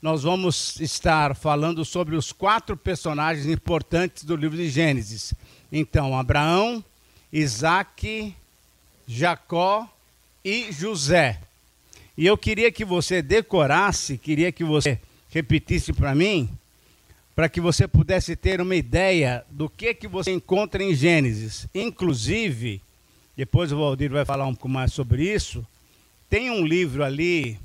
nós vamos estar falando sobre os quatro personagens importantes do livro de Gênesis. Então, Abraão, Isaac, Jacó e José. E eu queria que você decorasse, queria que você repetisse para mim, para que você pudesse ter uma ideia do que que você encontra em Gênesis. Inclusive, depois o Valdir vai falar um pouco mais sobre isso, tem um livro ali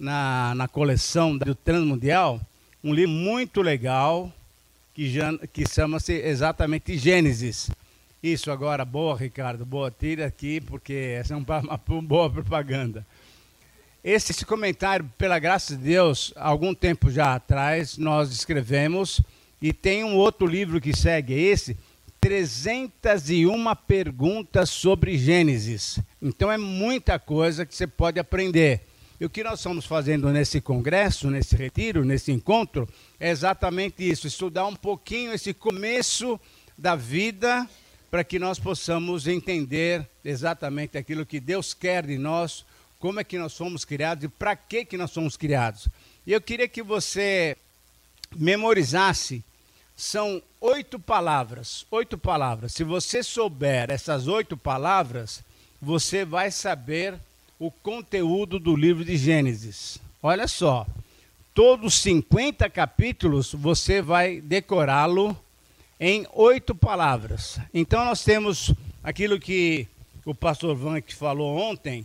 na, na coleção do Transmundial, um livro muito legal, que, que chama-se exatamente Gênesis. Isso agora, boa, Ricardo, boa, tira aqui, porque essa é uma, uma boa propaganda. Esse, esse, comentário, pela graça de Deus, algum tempo já atrás, nós escrevemos, e tem um outro livro que segue esse, 301 perguntas sobre Gênesis. Então é muita coisa que você pode aprender. E o que nós estamos fazendo nesse congresso, nesse retiro, nesse encontro, é exatamente isso: estudar um pouquinho esse começo da vida, para que nós possamos entender exatamente aquilo que Deus quer de nós como é que nós somos criados e para que que nós somos criados. E eu queria que você memorizasse, são oito palavras, oito palavras. Se você souber essas oito palavras, você vai saber o conteúdo do livro de Gênesis. Olha só, todos 50 capítulos você vai decorá-lo em oito palavras. Então nós temos aquilo que o pastor Van falou ontem,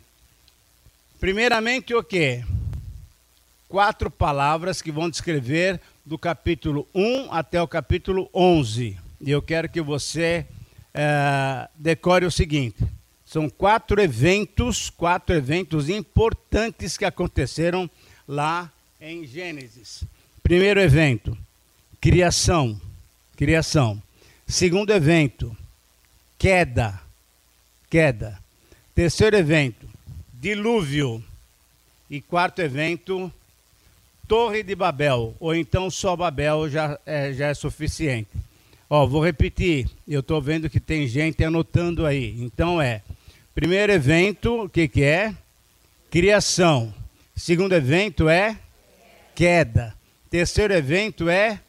Primeiramente, o quê? Quatro palavras que vão descrever do capítulo 1 até o capítulo 11. E eu quero que você é, decore o seguinte: são quatro eventos, quatro eventos importantes que aconteceram lá em Gênesis. Primeiro evento, criação, criação. Segundo evento, queda, queda. Terceiro evento, dilúvio. E quarto evento, Torre de Babel, ou então só Babel já é, já é suficiente. Ó, vou repetir, eu estou vendo que tem gente anotando aí. Então é, primeiro evento, o que, que é? Criação. Segundo evento é queda. Terceiro evento é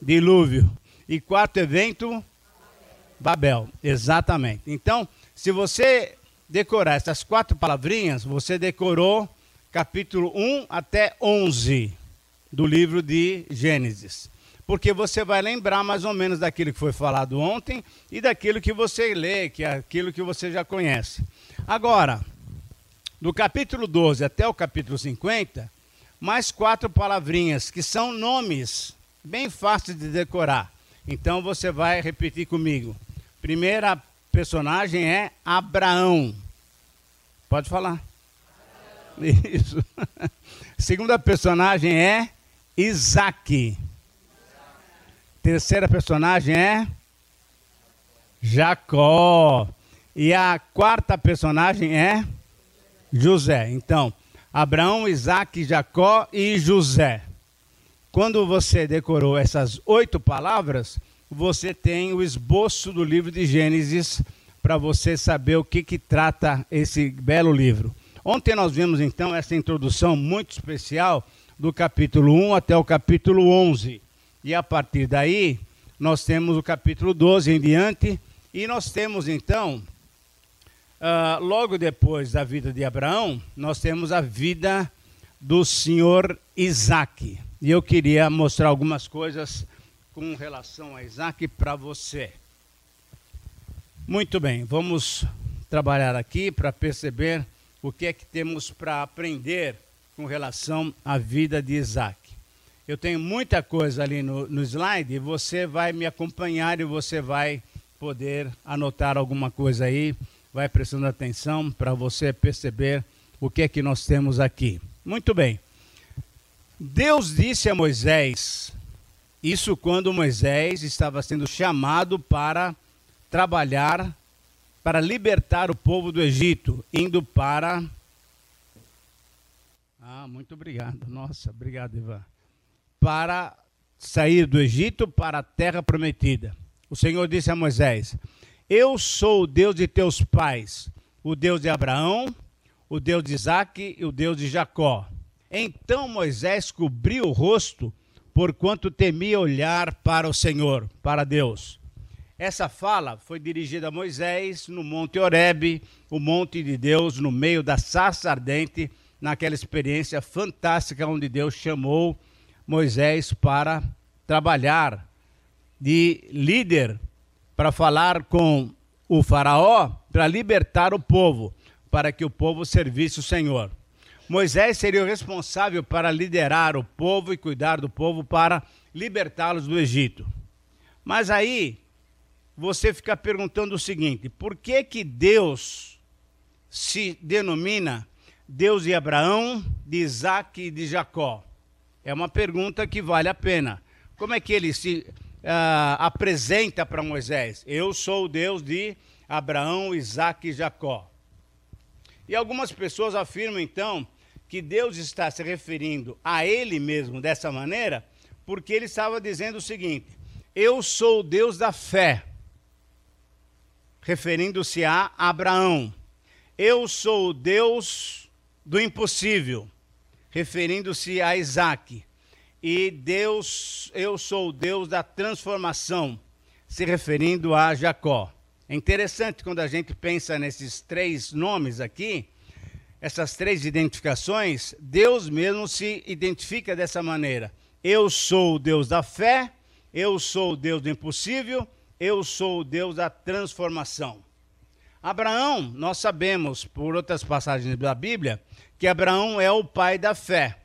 dilúvio. E quarto evento, Babel. Exatamente. Então, se você decorar essas quatro palavrinhas, você decorou capítulo 1 até 11 do livro de Gênesis. Porque você vai lembrar mais ou menos daquilo que foi falado ontem e daquilo que você lê, que é aquilo que você já conhece. Agora, do capítulo 12 até o capítulo 50, mais quatro palavrinhas que são nomes bem fáceis de decorar. Então você vai repetir comigo. Primeira personagem é Abraão. Pode falar. Isso. Segunda personagem é Isaac. Terceira personagem é Jacó. E a quarta personagem é José. Então, Abraão, Isaac, Jacó e José. Quando você decorou essas oito palavras, você tem o esboço do livro de Gênesis para você saber o que, que trata esse belo livro. Ontem nós vimos então essa introdução muito especial do capítulo 1 até o capítulo 11. E a partir daí, nós temos o capítulo 12 em diante, e nós temos então, uh, logo depois da vida de Abraão, nós temos a vida do senhor Isaac. E eu queria mostrar algumas coisas com relação a Isaac para você. Muito bem, vamos trabalhar aqui para perceber o que é que temos para aprender com relação à vida de Isaac. Eu tenho muita coisa ali no, no slide você vai me acompanhar e você vai poder anotar alguma coisa aí, vai prestando atenção para você perceber o que é que nós temos aqui. Muito bem. Deus disse a Moisés isso quando Moisés estava sendo chamado para trabalhar, para libertar o povo do Egito, indo para. Ah, muito obrigado. Nossa, obrigado, Ivan. Para sair do Egito para a terra prometida. O Senhor disse a Moisés: Eu sou o Deus de teus pais, o Deus de Abraão, o Deus de Isaac e o Deus de Jacó. Então Moisés cobriu o rosto, porquanto temia olhar para o Senhor, para Deus. Essa fala foi dirigida a Moisés no Monte Horebe, o monte de Deus, no meio da sarça ardente, naquela experiência fantástica onde Deus chamou Moisés para trabalhar de líder, para falar com o Faraó, para libertar o povo, para que o povo servisse o Senhor. Moisés seria o responsável para liderar o povo e cuidar do povo para libertá-los do Egito. Mas aí você fica perguntando o seguinte: por que que Deus se denomina Deus de Abraão, de Isaac e de Jacó? É uma pergunta que vale a pena. Como é que ele se uh, apresenta para Moisés? Eu sou o Deus de Abraão, Isaac e Jacó. E algumas pessoas afirmam então que Deus está se referindo a ele mesmo dessa maneira, porque ele estava dizendo o seguinte: Eu sou o Deus da fé, referindo-se a Abraão. Eu sou o Deus do impossível, referindo-se a Isaac. E Deus, eu sou o Deus da transformação, se referindo a Jacó. É interessante quando a gente pensa nesses três nomes aqui, essas três identificações, Deus mesmo se identifica dessa maneira. Eu sou o Deus da fé, eu sou o Deus do impossível, eu sou o Deus da transformação. Abraão, nós sabemos, por outras passagens da Bíblia, que Abraão é o pai da fé.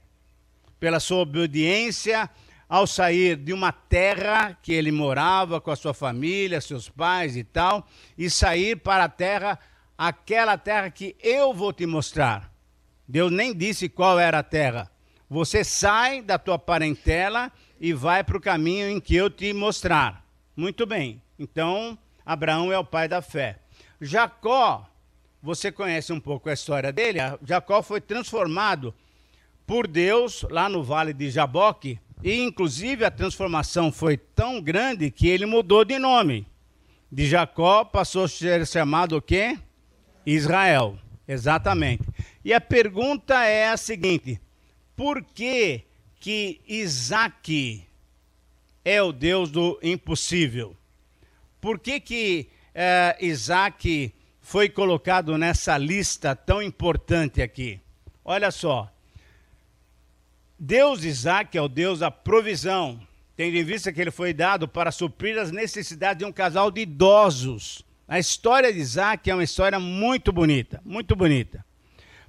Pela sua obediência ao sair de uma terra que ele morava com a sua família, seus pais e tal, e sair para a terra aquela terra que eu vou te mostrar. Deus nem disse qual era a terra. Você sai da tua parentela e vai para o caminho em que eu te mostrar. Muito bem. Então, Abraão é o pai da fé. Jacó, você conhece um pouco a história dele? Jacó foi transformado por Deus lá no vale de Jaboque, e inclusive a transformação foi tão grande que ele mudou de nome. De Jacó passou a ser chamado o quê? Israel, exatamente. E a pergunta é a seguinte: por que que Isaac é o Deus do impossível? Por que que é, Isaac foi colocado nessa lista tão importante aqui? Olha só. Deus Isaac é o Deus da provisão, tendo em vista que ele foi dado para suprir as necessidades de um casal de idosos a história de Isaac é uma história muito bonita, muito bonita.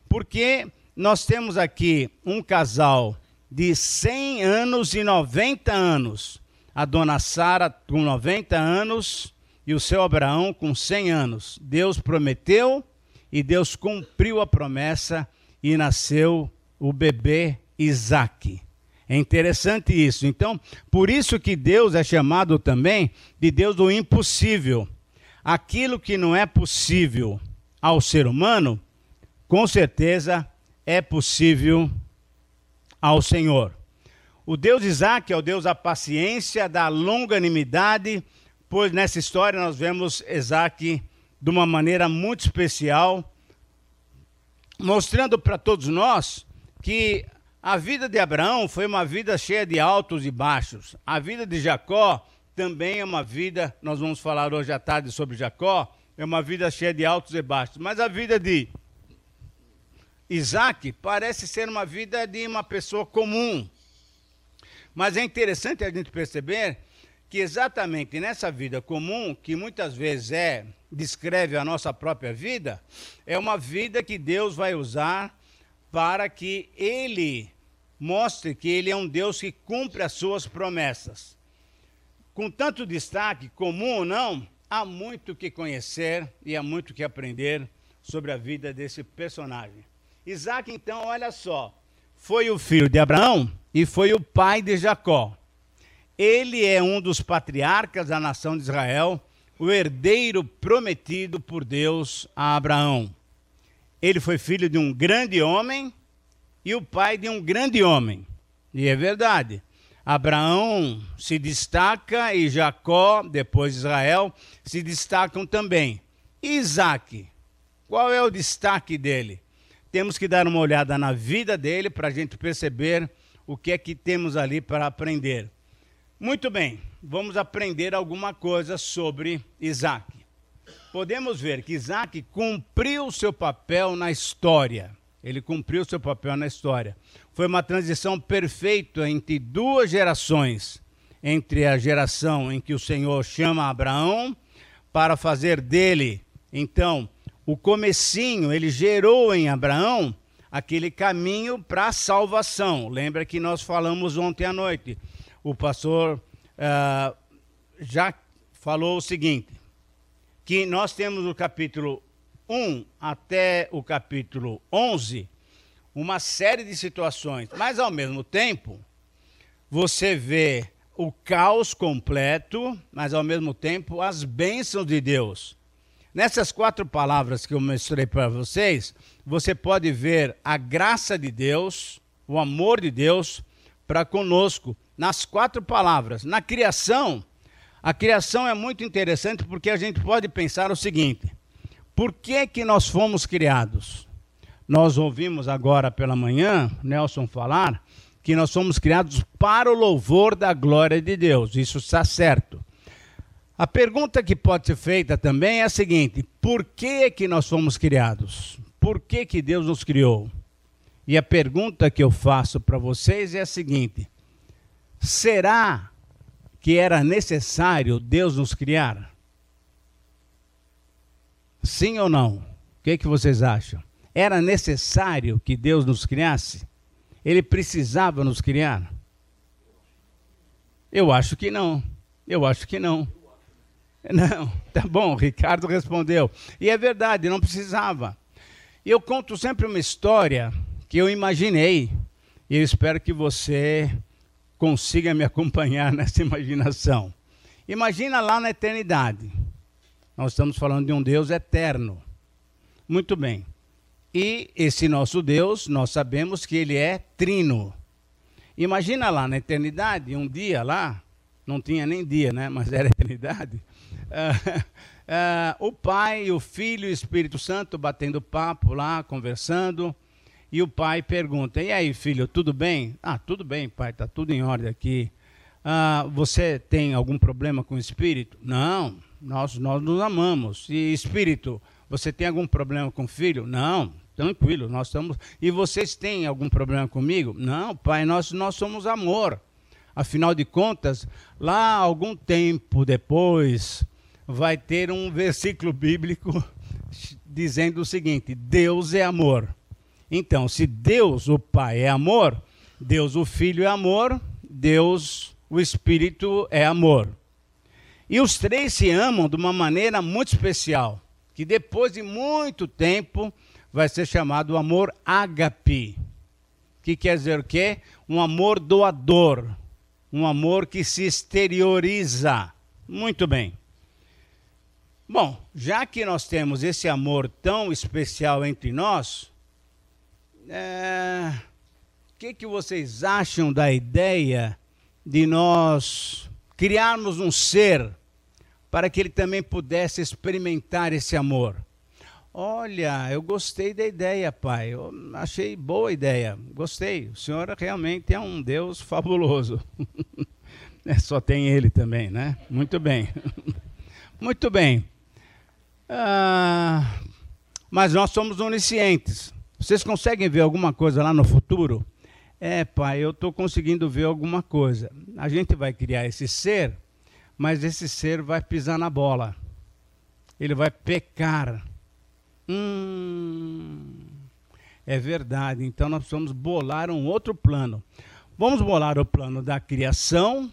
Porque nós temos aqui um casal de 100 anos e 90 anos. A dona Sara com 90 anos e o seu Abraão com 100 anos. Deus prometeu e Deus cumpriu a promessa e nasceu o bebê Isaac. É interessante isso. Então, por isso que Deus é chamado também de Deus do impossível aquilo que não é possível ao ser humano, com certeza é possível ao Senhor. O Deus Isaac é o Deus da paciência, da longanimidade, pois nessa história nós vemos Isaac de uma maneira muito especial, mostrando para todos nós que a vida de Abraão foi uma vida cheia de altos e baixos. A vida de Jacó também é uma vida, nós vamos falar hoje à tarde sobre Jacó, é uma vida cheia de altos e baixos. Mas a vida de Isaac parece ser uma vida de uma pessoa comum. Mas é interessante a gente perceber que exatamente nessa vida comum, que muitas vezes é descreve a nossa própria vida, é uma vida que Deus vai usar para que ele mostre que ele é um Deus que cumpre as suas promessas com tanto destaque, comum ou não, há muito que conhecer e há muito que aprender sobre a vida desse personagem. Isaac, então, olha só, foi o filho de Abraão e foi o pai de Jacó. Ele é um dos patriarcas da nação de Israel, o herdeiro prometido por Deus a Abraão. Ele foi filho de um grande homem e o pai de um grande homem. E é verdade. Abraão se destaca e Jacó, depois Israel, se destacam também. Isaac, qual é o destaque dele? temos que dar uma olhada na vida dele para a gente perceber o que é que temos ali para aprender. Muito bem, vamos aprender alguma coisa sobre Isaac. Podemos ver que Isaac cumpriu seu papel na história. Ele cumpriu seu papel na história. Foi uma transição perfeita entre duas gerações. Entre a geração em que o Senhor chama Abraão para fazer dele, então, o comecinho, ele gerou em Abraão aquele caminho para a salvação. Lembra que nós falamos ontem à noite. O pastor uh, já falou o seguinte: que nós temos o capítulo 1 até o capítulo 11 uma série de situações, mas ao mesmo tempo você vê o caos completo, mas ao mesmo tempo as bênçãos de Deus. Nessas quatro palavras que eu mostrei para vocês, você pode ver a graça de Deus, o amor de Deus para conosco, nas quatro palavras. Na criação, a criação é muito interessante porque a gente pode pensar o seguinte: por que, que nós fomos criados? Nós ouvimos agora pela manhã Nelson falar que nós somos criados para o louvor da glória de Deus. Isso está certo. A pergunta que pode ser feita também é a seguinte: por que que nós fomos criados? Por que que Deus nos criou? E a pergunta que eu faço para vocês é a seguinte: será que era necessário Deus nos criar? Sim ou não? O que, que vocês acham? Era necessário que Deus nos criasse? Ele precisava nos criar? Eu acho que não. Eu acho que não. Não, tá bom, Ricardo respondeu. E é verdade, não precisava. Eu conto sempre uma história que eu imaginei, e eu espero que você consiga me acompanhar nessa imaginação. Imagina lá na eternidade. Nós estamos falando de um Deus eterno. Muito bem. E esse nosso Deus, nós sabemos que ele é trino. Imagina lá na eternidade, um dia lá, não tinha nem dia, né? Mas era eternidade. Uh, uh, o Pai, o Filho e o Espírito Santo batendo papo lá, conversando. E o pai pergunta: E aí, filho, tudo bem? Ah, tudo bem, pai, está tudo em ordem aqui. Ah, você tem algum problema com o espírito? Não, nós, nós nos amamos. E espírito, você tem algum problema com o filho? Não, tranquilo, nós estamos. E vocês têm algum problema comigo? Não, pai, nós, nós somos amor. Afinal de contas, lá algum tempo depois, vai ter um versículo bíblico dizendo o seguinte: Deus é amor. Então, se Deus, o Pai, é amor, Deus, o Filho, é amor, Deus, o Espírito, é amor. E os três se amam de uma maneira muito especial, que depois de muito tempo vai ser chamado amor ágape, que quer dizer o quê? Um amor doador, um amor que se exterioriza. Muito bem. Bom, já que nós temos esse amor tão especial entre nós, é, que, que vocês acham da ideia de nós criarmos um ser para que ele também pudesse experimentar esse amor? Olha, eu gostei da ideia, pai. Eu achei boa ideia. Gostei. O senhor realmente é um Deus fabuloso. É, só tem ele também, né? Muito bem. Muito bem. Ah, mas nós somos oniscientes. Vocês conseguem ver alguma coisa lá no futuro? É, pai, eu estou conseguindo ver alguma coisa. A gente vai criar esse ser, mas esse ser vai pisar na bola. Ele vai pecar. Hum, é verdade. Então nós precisamos bolar um outro plano. Vamos bolar o plano da criação,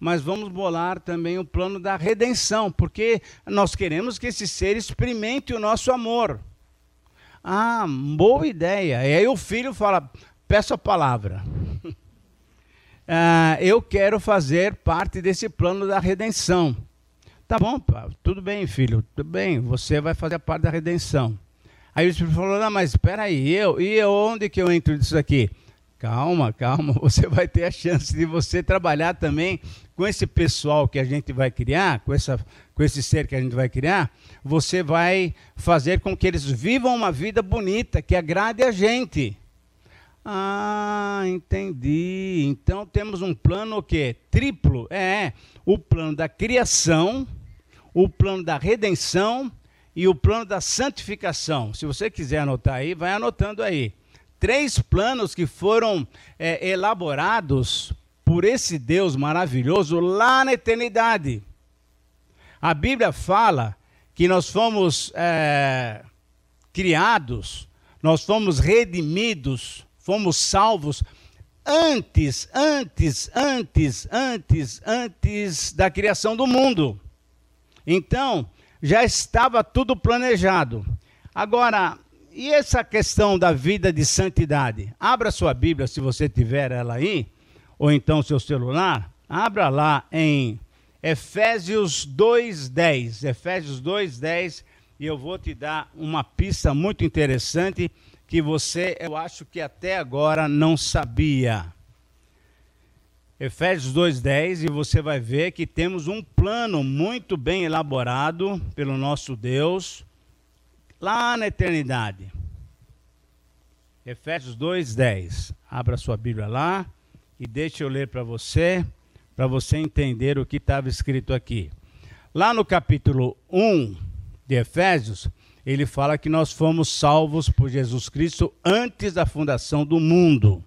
mas vamos bolar também o plano da redenção, porque nós queremos que esse ser experimente o nosso amor. Ah, boa ideia. E aí o filho fala: peço a palavra. ah, eu quero fazer parte desse plano da redenção. Tá bom, pá, tudo bem, filho, tudo bem, você vai fazer parte da redenção. Aí o Espírito falou: não, mas espera aí, eu, e eu, onde que eu entro nisso aqui? calma, calma. Você vai ter a chance de você trabalhar também com esse pessoal que a gente vai criar, com, essa, com esse ser que a gente vai criar. Você vai fazer com que eles vivam uma vida bonita, que agrade a gente. Ah, entendi. Então temos um plano o quê? Triplo. É, o plano da criação, o plano da redenção e o plano da santificação. Se você quiser anotar aí, vai anotando aí. Três planos que foram é, elaborados por esse Deus maravilhoso lá na eternidade. A Bíblia fala que nós fomos é, criados, nós fomos redimidos fomos salvos antes, antes, antes, antes, antes da criação do mundo. Então, já estava tudo planejado. Agora, e essa questão da vida de santidade? Abra sua Bíblia, se você tiver ela aí, ou então seu celular, abra lá em Efésios 2:10. Efésios 2:10, e eu vou te dar uma pista muito interessante que você, eu acho que até agora não sabia. Efésios 2:10 e você vai ver que temos um plano muito bem elaborado pelo nosso Deus lá na eternidade. Efésios 2:10. Abra sua Bíblia lá e deixe eu ler para você, para você entender o que estava escrito aqui. Lá no capítulo 1 de Efésios, ele fala que nós fomos salvos por Jesus Cristo antes da fundação do mundo.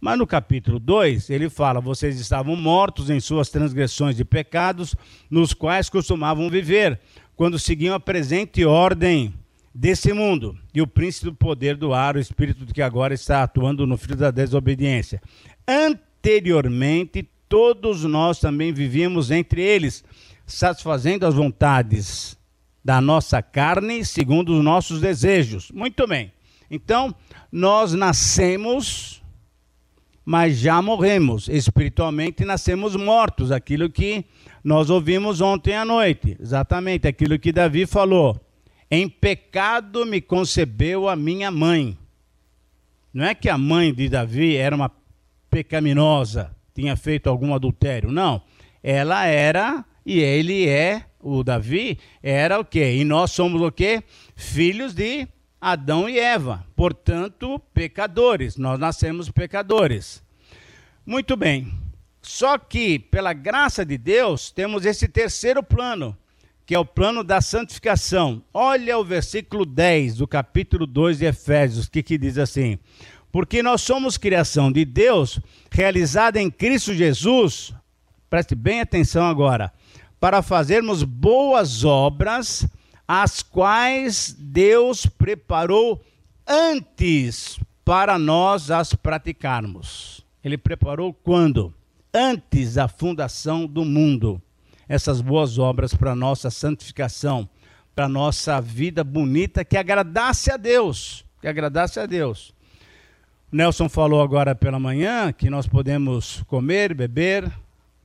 Mas no capítulo 2, ele fala: vocês estavam mortos em suas transgressões e pecados, nos quais costumavam viver, quando seguiam a presente ordem desse mundo, e o príncipe do poder do ar, o espírito que agora está atuando no filho da desobediência. Anteriormente, todos nós também vivíamos entre eles, satisfazendo as vontades da nossa carne segundo os nossos desejos. Muito bem. Então, nós nascemos, mas já morremos. Espiritualmente nascemos mortos. Aquilo que nós ouvimos ontem à noite. Exatamente aquilo que Davi falou. Em pecado me concebeu a minha mãe. Não é que a mãe de Davi era uma pecaminosa, tinha feito algum adultério. Não. Ela era e ele é o Davi, era o quê? E nós somos o quê? Filhos de Adão e Eva, portanto, pecadores. Nós nascemos pecadores. Muito bem. Só que, pela graça de Deus, temos esse terceiro plano, que é o plano da santificação. Olha o versículo 10 do capítulo 2 de Efésios, que, que diz assim: Porque nós somos criação de Deus, realizada em Cristo Jesus. Preste bem atenção agora para fazermos boas obras, as quais Deus preparou antes para nós as praticarmos. Ele preparou quando? Antes da fundação do mundo. Essas boas obras para nossa santificação, para nossa vida bonita que agradasse a Deus, que agradasse a Deus. Nelson falou agora pela manhã que nós podemos comer, beber,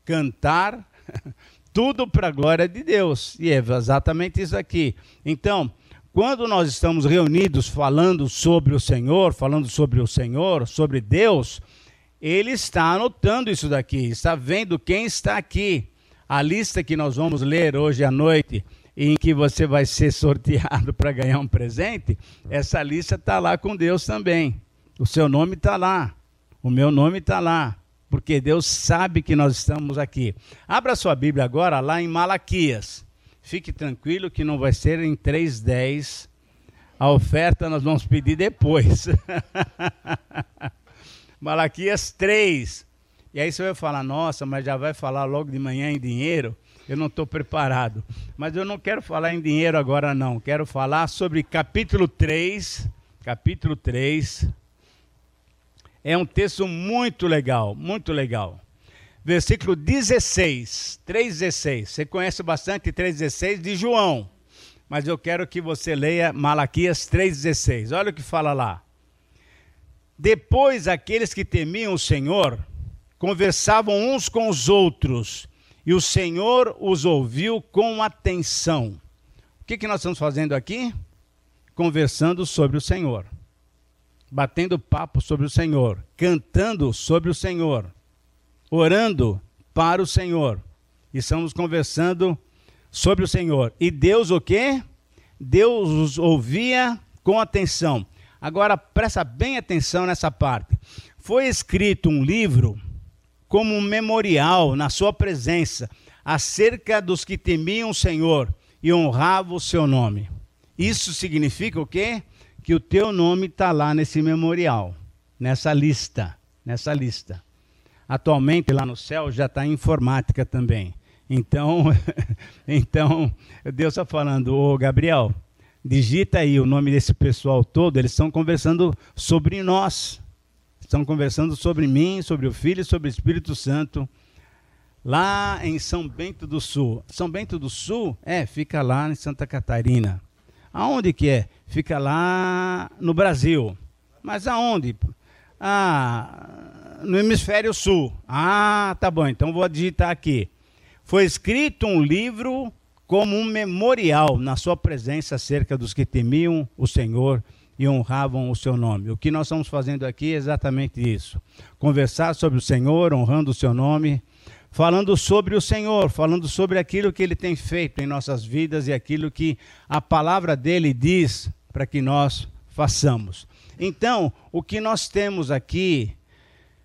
cantar, tudo para a glória de Deus. E é exatamente isso aqui. Então, quando nós estamos reunidos falando sobre o Senhor, falando sobre o Senhor, sobre Deus, ele está anotando isso daqui, está vendo quem está aqui. A lista que nós vamos ler hoje à noite, em que você vai ser sorteado para ganhar um presente, essa lista está lá com Deus também. O seu nome está lá, o meu nome está lá porque Deus sabe que nós estamos aqui. Abra sua Bíblia agora lá em Malaquias. Fique tranquilo que não vai ser em 3:10. A oferta nós vamos pedir depois. Malaquias 3. E aí você vai falar, nossa, mas já vai falar logo de manhã em dinheiro? Eu não estou preparado. Mas eu não quero falar em dinheiro agora, não. Quero falar sobre capítulo 3. Capítulo 3 é um texto muito legal, muito legal. Versículo 16, 3,16. Você conhece bastante 3,16 de João, mas eu quero que você leia Malaquias 3,16. Olha o que fala lá. Depois aqueles que temiam o Senhor conversavam uns com os outros, e o Senhor os ouviu com atenção. O que, que nós estamos fazendo aqui? Conversando sobre o Senhor batendo papo sobre o Senhor, cantando sobre o Senhor, orando para o Senhor. Estamos conversando sobre o Senhor. E Deus o quê? Deus os ouvia com atenção. Agora presta bem atenção nessa parte. Foi escrito um livro como um memorial na sua presença acerca dos que temiam o Senhor e honravam o seu nome. Isso significa o quê? Que o teu nome está lá nesse memorial, nessa lista, nessa lista. Atualmente lá no céu já está informática também. Então, então Deus está falando, ô Gabriel, digita aí o nome desse pessoal todo, eles estão conversando sobre nós. Estão conversando sobre mim, sobre o Filho sobre o Espírito Santo, lá em São Bento do Sul. São Bento do Sul, é, fica lá em Santa Catarina. Aonde que é? Fica lá no Brasil. Mas aonde? Ah, no hemisfério sul. Ah, tá bom, então vou digitar aqui. Foi escrito um livro como um memorial na sua presença acerca dos que temiam o Senhor e honravam o seu nome. O que nós estamos fazendo aqui é exatamente isso: conversar sobre o Senhor, honrando o seu nome, falando sobre o Senhor, falando sobre aquilo que ele tem feito em nossas vidas e aquilo que a palavra dele diz para que nós façamos. Então, o que nós temos aqui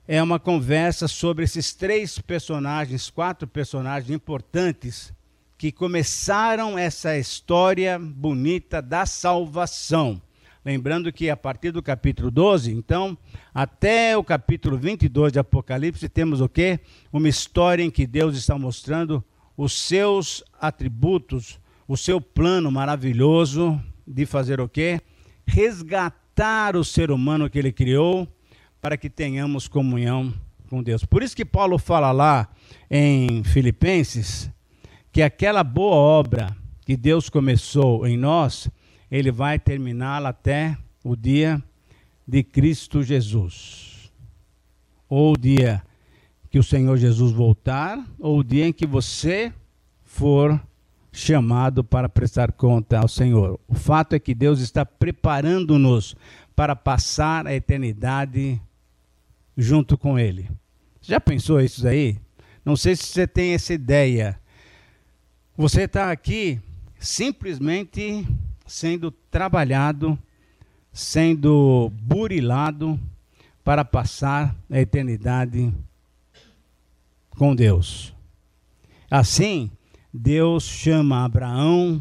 é uma conversa sobre esses três personagens, quatro personagens importantes que começaram essa história bonita da salvação. Lembrando que a partir do capítulo 12, então, até o capítulo 22 de Apocalipse, temos o quê? Uma história em que Deus está mostrando os seus atributos, o seu plano maravilhoso de fazer o quê? Resgatar o ser humano que ele criou para que tenhamos comunhão com Deus. Por isso que Paulo fala lá em Filipenses que aquela boa obra que Deus começou em nós, ele vai terminá-la até o dia de Cristo Jesus. Ou o dia que o Senhor Jesus voltar, ou o dia em que você for chamado para prestar conta ao Senhor. O fato é que Deus está preparando-nos para passar a eternidade junto com Ele. Já pensou isso aí? Não sei se você tem essa ideia. Você está aqui simplesmente sendo trabalhado, sendo burilado para passar a eternidade com Deus. Assim, Deus chama Abraão,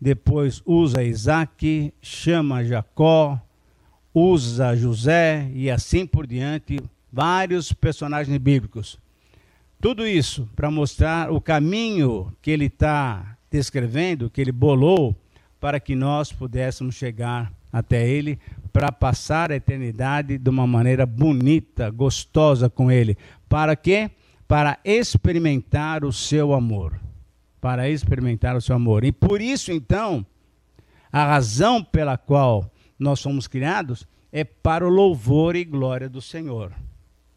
depois usa Isaac, chama Jacó, usa José e assim por diante, vários personagens bíblicos. Tudo isso para mostrar o caminho que ele está descrevendo, que ele bolou para que nós pudéssemos chegar até Ele, para passar a eternidade de uma maneira bonita, gostosa com Ele. Para quê? Para experimentar o seu amor. Para experimentar o seu amor. E por isso, então, a razão pela qual nós somos criados é para o louvor e glória do Senhor.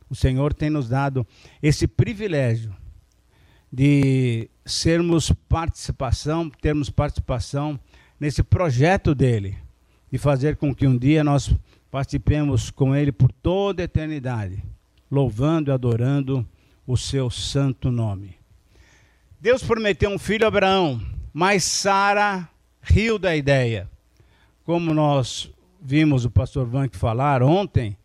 O Senhor tem nos dado esse privilégio de sermos participação, termos participação nesse projeto dele, de fazer com que um dia nós participemos com ele por toda a eternidade, louvando e adorando o seu santo nome. Deus prometeu um filho a Abraão, mas Sara riu da ideia. Como nós vimos o pastor Vank falar ontem,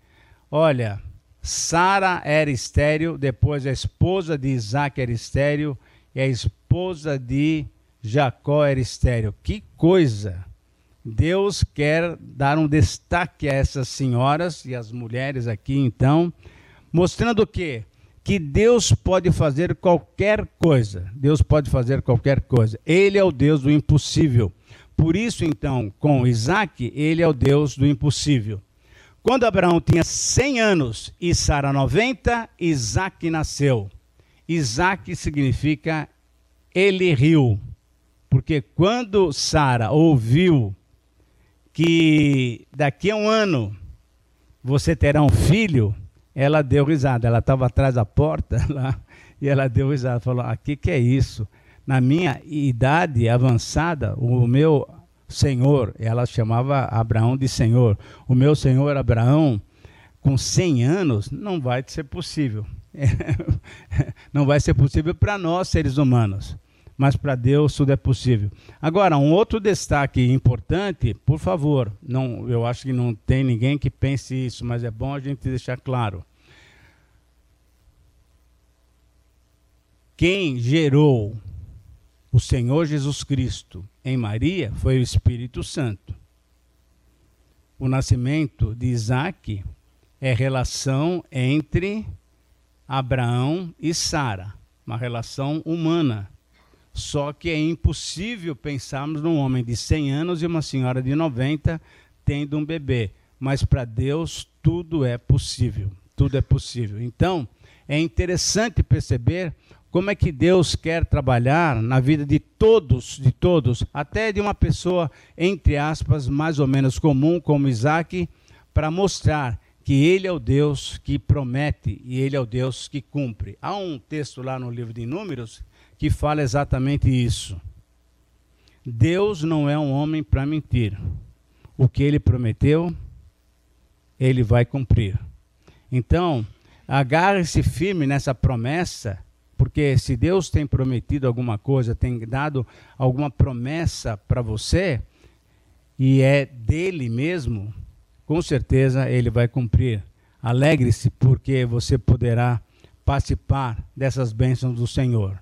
olha, Sara era estéril, depois a esposa de Isaac era estéril, e a esposa de Jacó era estéreo. Que coisa! Deus quer dar um destaque a essas senhoras e as mulheres aqui, então, mostrando o quê? Que Deus pode fazer qualquer coisa. Deus pode fazer qualquer coisa. Ele é o Deus do impossível. Por isso, então, com Isaac, ele é o Deus do impossível. Quando Abraão tinha 100 anos e Sara 90, Isaac nasceu. Isaac significa ele riu. Porque quando Sara ouviu que daqui a um ano você terá um filho, ela deu risada. Ela estava atrás da porta lá e ela deu risada. Falou: "Aqui ah, que é isso? Na minha idade avançada, o meu Senhor. Ela chamava Abraão de Senhor. O meu Senhor Abraão, com 100 anos, não vai ser possível. não vai ser possível para nós, seres humanos. Mas para Deus tudo é possível. Agora, um outro destaque importante, por favor, não, eu acho que não tem ninguém que pense isso, mas é bom a gente deixar claro. Quem gerou o Senhor Jesus Cristo em Maria foi o Espírito Santo. O nascimento de Isaac é relação entre Abraão e Sara, uma relação humana. Só que é impossível pensarmos num homem de 100 anos e uma senhora de 90 tendo um bebê. Mas para Deus tudo é possível. Tudo é possível. Então, é interessante perceber como é que Deus quer trabalhar na vida de todos, de todos, até de uma pessoa, entre aspas, mais ou menos comum, como Isaac, para mostrar que ele é o Deus que promete e ele é o Deus que cumpre. Há um texto lá no livro de Números que fala exatamente isso. Deus não é um homem para mentir. O que ele prometeu, ele vai cumprir. Então, agarre-se firme nessa promessa porque se Deus tem prometido alguma coisa, tem dado alguma promessa para você, e é dele mesmo, com certeza ele vai cumprir. Alegre-se, porque você poderá participar dessas bênçãos do Senhor.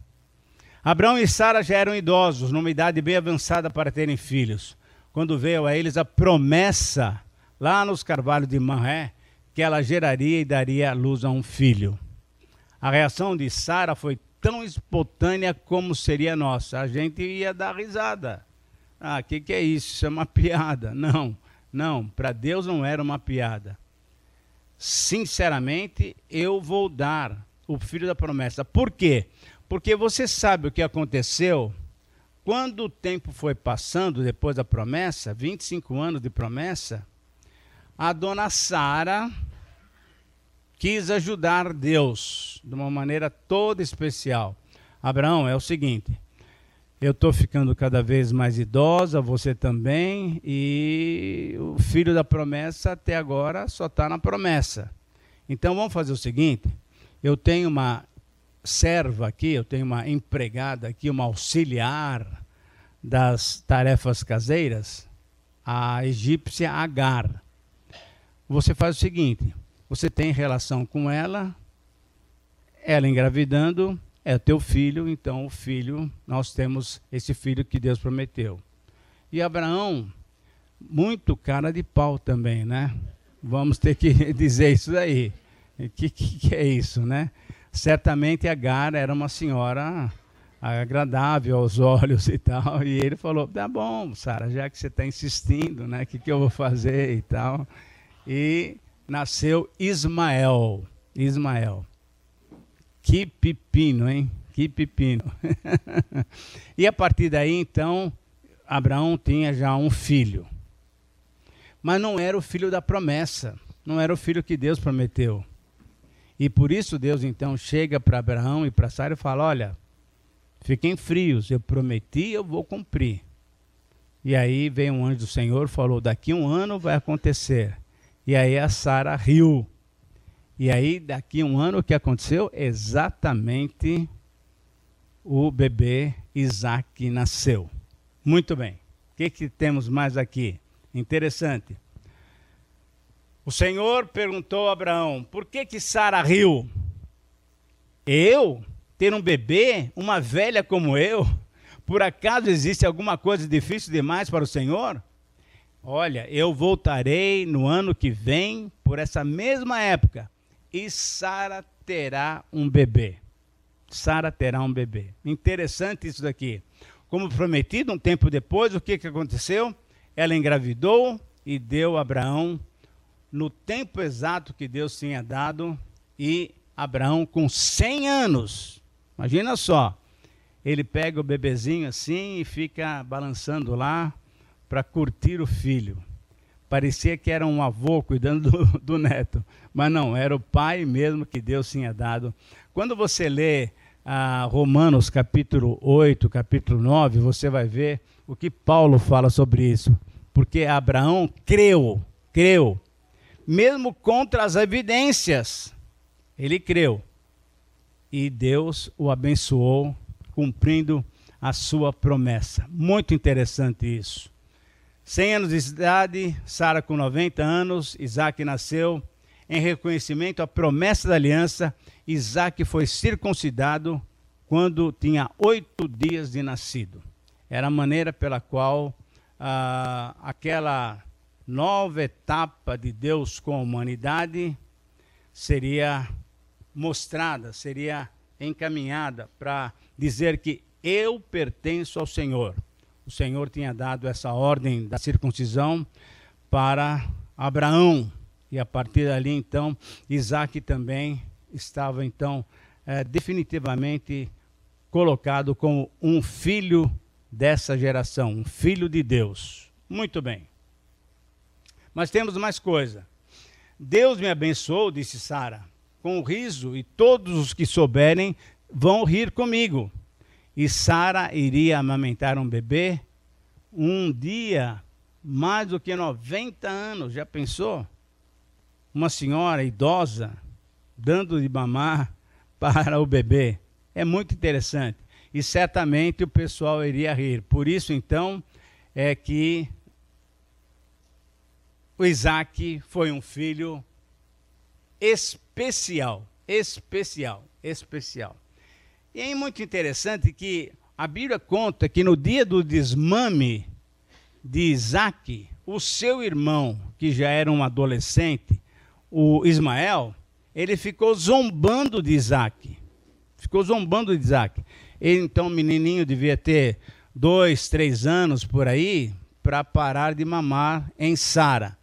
Abraão e Sara já eram idosos, numa idade bem avançada para terem filhos. Quando veio a eles a promessa, lá nos carvalhos de Manré, que ela geraria e daria luz a um filho. A reação de Sara foi tão espontânea como seria nossa. A gente ia dar risada. Ah, o que, que é isso? Isso é uma piada. Não, não, para Deus não era uma piada. Sinceramente, eu vou dar o filho da promessa. Por quê? Porque você sabe o que aconteceu quando o tempo foi passando depois da promessa, 25 anos de promessa, a dona Sara quis ajudar Deus de uma maneira toda especial. Abraão, é o seguinte: eu estou ficando cada vez mais idosa, você também, e o filho da promessa até agora só está na promessa. Então vamos fazer o seguinte: eu tenho uma serva aqui, eu tenho uma empregada aqui, uma auxiliar das tarefas caseiras, a egípcia Agar. Você faz o seguinte: você tem relação com ela, ela engravidando, é teu filho, então o filho, nós temos esse filho que Deus prometeu. E Abraão, muito cara de pau também, né? Vamos ter que dizer isso aí. O que, que, que, é isso, né? Certamente Agar era uma senhora agradável aos olhos e tal. E ele falou: tá bom, Sara, já que você está insistindo, né? O que, que eu vou fazer e tal. E nasceu Ismael. Ismael. Que pepino, hein? Que pepino. e a partir daí, então, Abraão tinha já um filho. Mas não era o filho da promessa. Não era o filho que Deus prometeu. E por isso Deus então chega para Abraão e para Sara e fala: Olha, fiquem frios, eu prometi, eu vou cumprir. E aí vem um anjo do Senhor falou: Daqui um ano vai acontecer. E aí a Sara riu. E aí, daqui um ano, o que aconteceu? Exatamente o bebê Isaac nasceu. Muito bem. O que, que temos mais aqui? Interessante. O Senhor perguntou a Abraão: por que, que Sara riu? Eu? Ter um bebê? Uma velha como eu? Por acaso existe alguma coisa difícil demais para o Senhor? Olha, eu voltarei no ano que vem, por essa mesma época, e Sara terá um bebê. Sara terá um bebê. Interessante isso daqui. Como prometido, um tempo depois, o que, que aconteceu? Ela engravidou e deu a Abraão no tempo exato que Deus tinha dado, e Abraão, com 100 anos, imagina só, ele pega o bebezinho assim e fica balançando lá, para curtir o filho. Parecia que era um avô cuidando do, do, neto, mas não, era o pai mesmo que Deus tinha dado. Quando você lê a Romanos capítulo 8, capítulo 9, você vai ver o que Paulo fala sobre isso. Porque Abraão creu, creu, mesmo contra as evidências, ele creu. E Deus o abençoou, cumprindo a sua promessa. Muito interessante isso. 100 anos de idade, Sara com 90 anos, Isaac nasceu. Em reconhecimento à promessa da aliança, Isaac foi circuncidado quando tinha oito dias de nascido. Era a maneira pela qual ah, aquela nova etapa de Deus com a humanidade seria mostrada, seria encaminhada para dizer que eu pertenço ao Senhor. O Senhor tinha dado essa ordem da circuncisão para Abraão. E a partir dali, então, Isaac também estava, então, é, definitivamente colocado como um filho dessa geração, um filho de Deus. Muito bem. Mas temos mais coisa. Deus me abençoou, disse Sara, com o riso, e todos os que souberem vão rir comigo. E Sara iria amamentar um bebê um dia mais do que 90 anos. Já pensou? Uma senhora idosa dando de mamar para o bebê. É muito interessante. E certamente o pessoal iria rir. Por isso, então, é que o Isaac foi um filho especial. Especial. Especial. E é muito interessante que a Bíblia conta que no dia do desmame de Isaac, o seu irmão, que já era um adolescente, o Ismael, ele ficou zombando de Isaac. Ficou zombando de Isaac. Ele, então, menininho, devia ter dois, três anos por aí, para parar de mamar em Sara.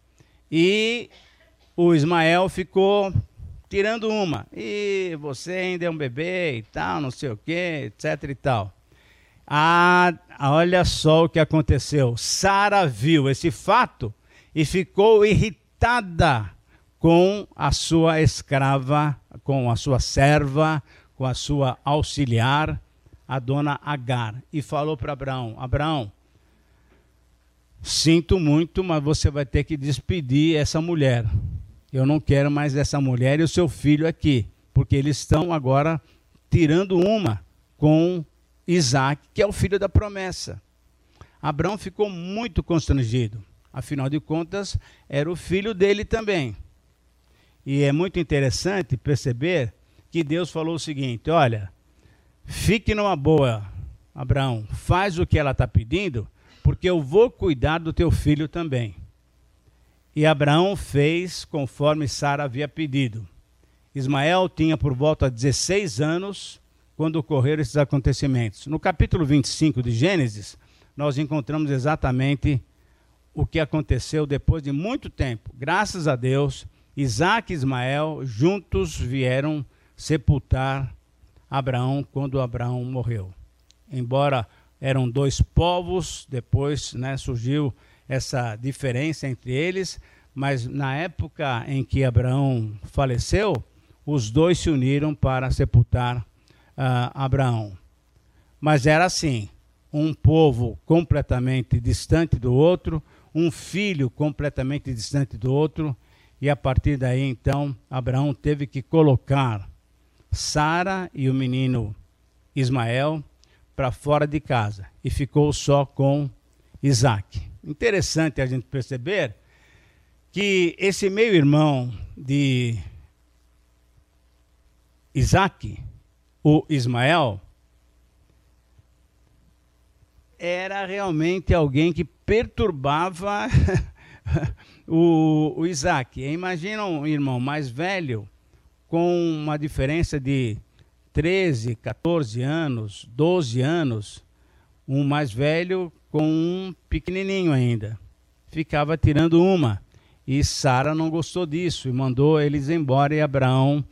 E o Ismael ficou tirando uma. E você ainda é um bebê e tal, não sei o quê, etc e tal. Ah, olha só o que aconteceu. Sara viu esse fato e ficou irritada com a sua escrava, com a sua serva, com a sua auxiliar, a dona Agar, e falou para Abraão: Abraão, sinto muito, mas você vai ter que despedir essa mulher. Eu não quero mais essa mulher e o seu filho aqui, porque eles estão agora tirando uma com Isaac, que é o filho da promessa. Abraão ficou muito constrangido. Afinal de contas, era o filho dele também. E é muito interessante perceber que Deus falou o seguinte: olha, fique numa boa, Abraão, faz o que ela está pedindo, porque eu vou cuidar do teu filho também. E Abraão fez conforme Sara havia pedido. Ismael tinha por volta de 16 anos quando ocorreram esses acontecimentos. No capítulo 25 de Gênesis, nós encontramos exatamente o que aconteceu depois de muito tempo. Graças a Deus, Isaac e Ismael juntos vieram sepultar Abraão quando Abraão morreu. Embora eram dois povos, depois né, surgiu essa diferença entre eles, mas na época em que Abraão faleceu, os dois se uniram para sepultar uh, Abraão. Mas era assim: um povo completamente distante do outro, um filho completamente distante do outro, e a partir daí, então, Abraão teve que colocar Sara e o menino Ismael para fora de casa e ficou só com Isaac. Interessante a gente perceber que esse meio-irmão de Isaac, o Ismael, era realmente alguém que perturbava o, o Isaac. Imagina um irmão mais velho, com uma diferença de 13, 14 anos, 12 anos, um mais velho com um pequenininho ainda. Ficava tirando uma. E Sara não gostou disso e mandou eles embora. E Abraão,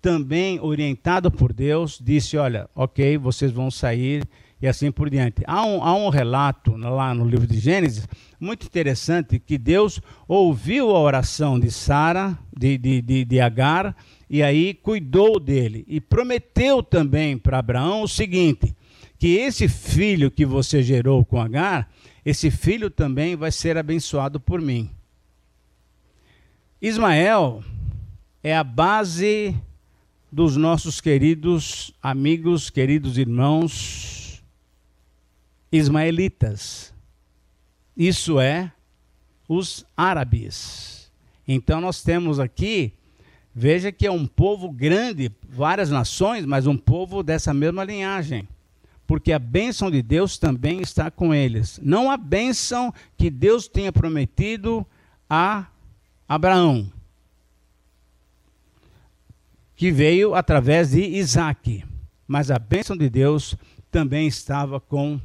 também orientado por Deus, disse: Olha, ok, vocês vão sair e assim por diante. Há um, há um relato lá no livro de Gênesis muito interessante que Deus ouviu a oração de Sara, de, de, de, de Agar, e aí cuidou dele e prometeu também para Abraão o seguinte: que esse filho que você gerou com Agar, esse filho também vai ser abençoado por mim. Ismael é a base dos nossos queridos amigos, queridos irmãos ismaelitas. Isso é os árabes. Então nós temos aqui, veja que é um povo grande, várias nações, mas um povo dessa mesma linhagem. Porque a bênção de Deus também está com eles. Não a bênção que Deus tinha prometido a Abraão, que veio através de Isaac. Mas a bênção de Deus também estava com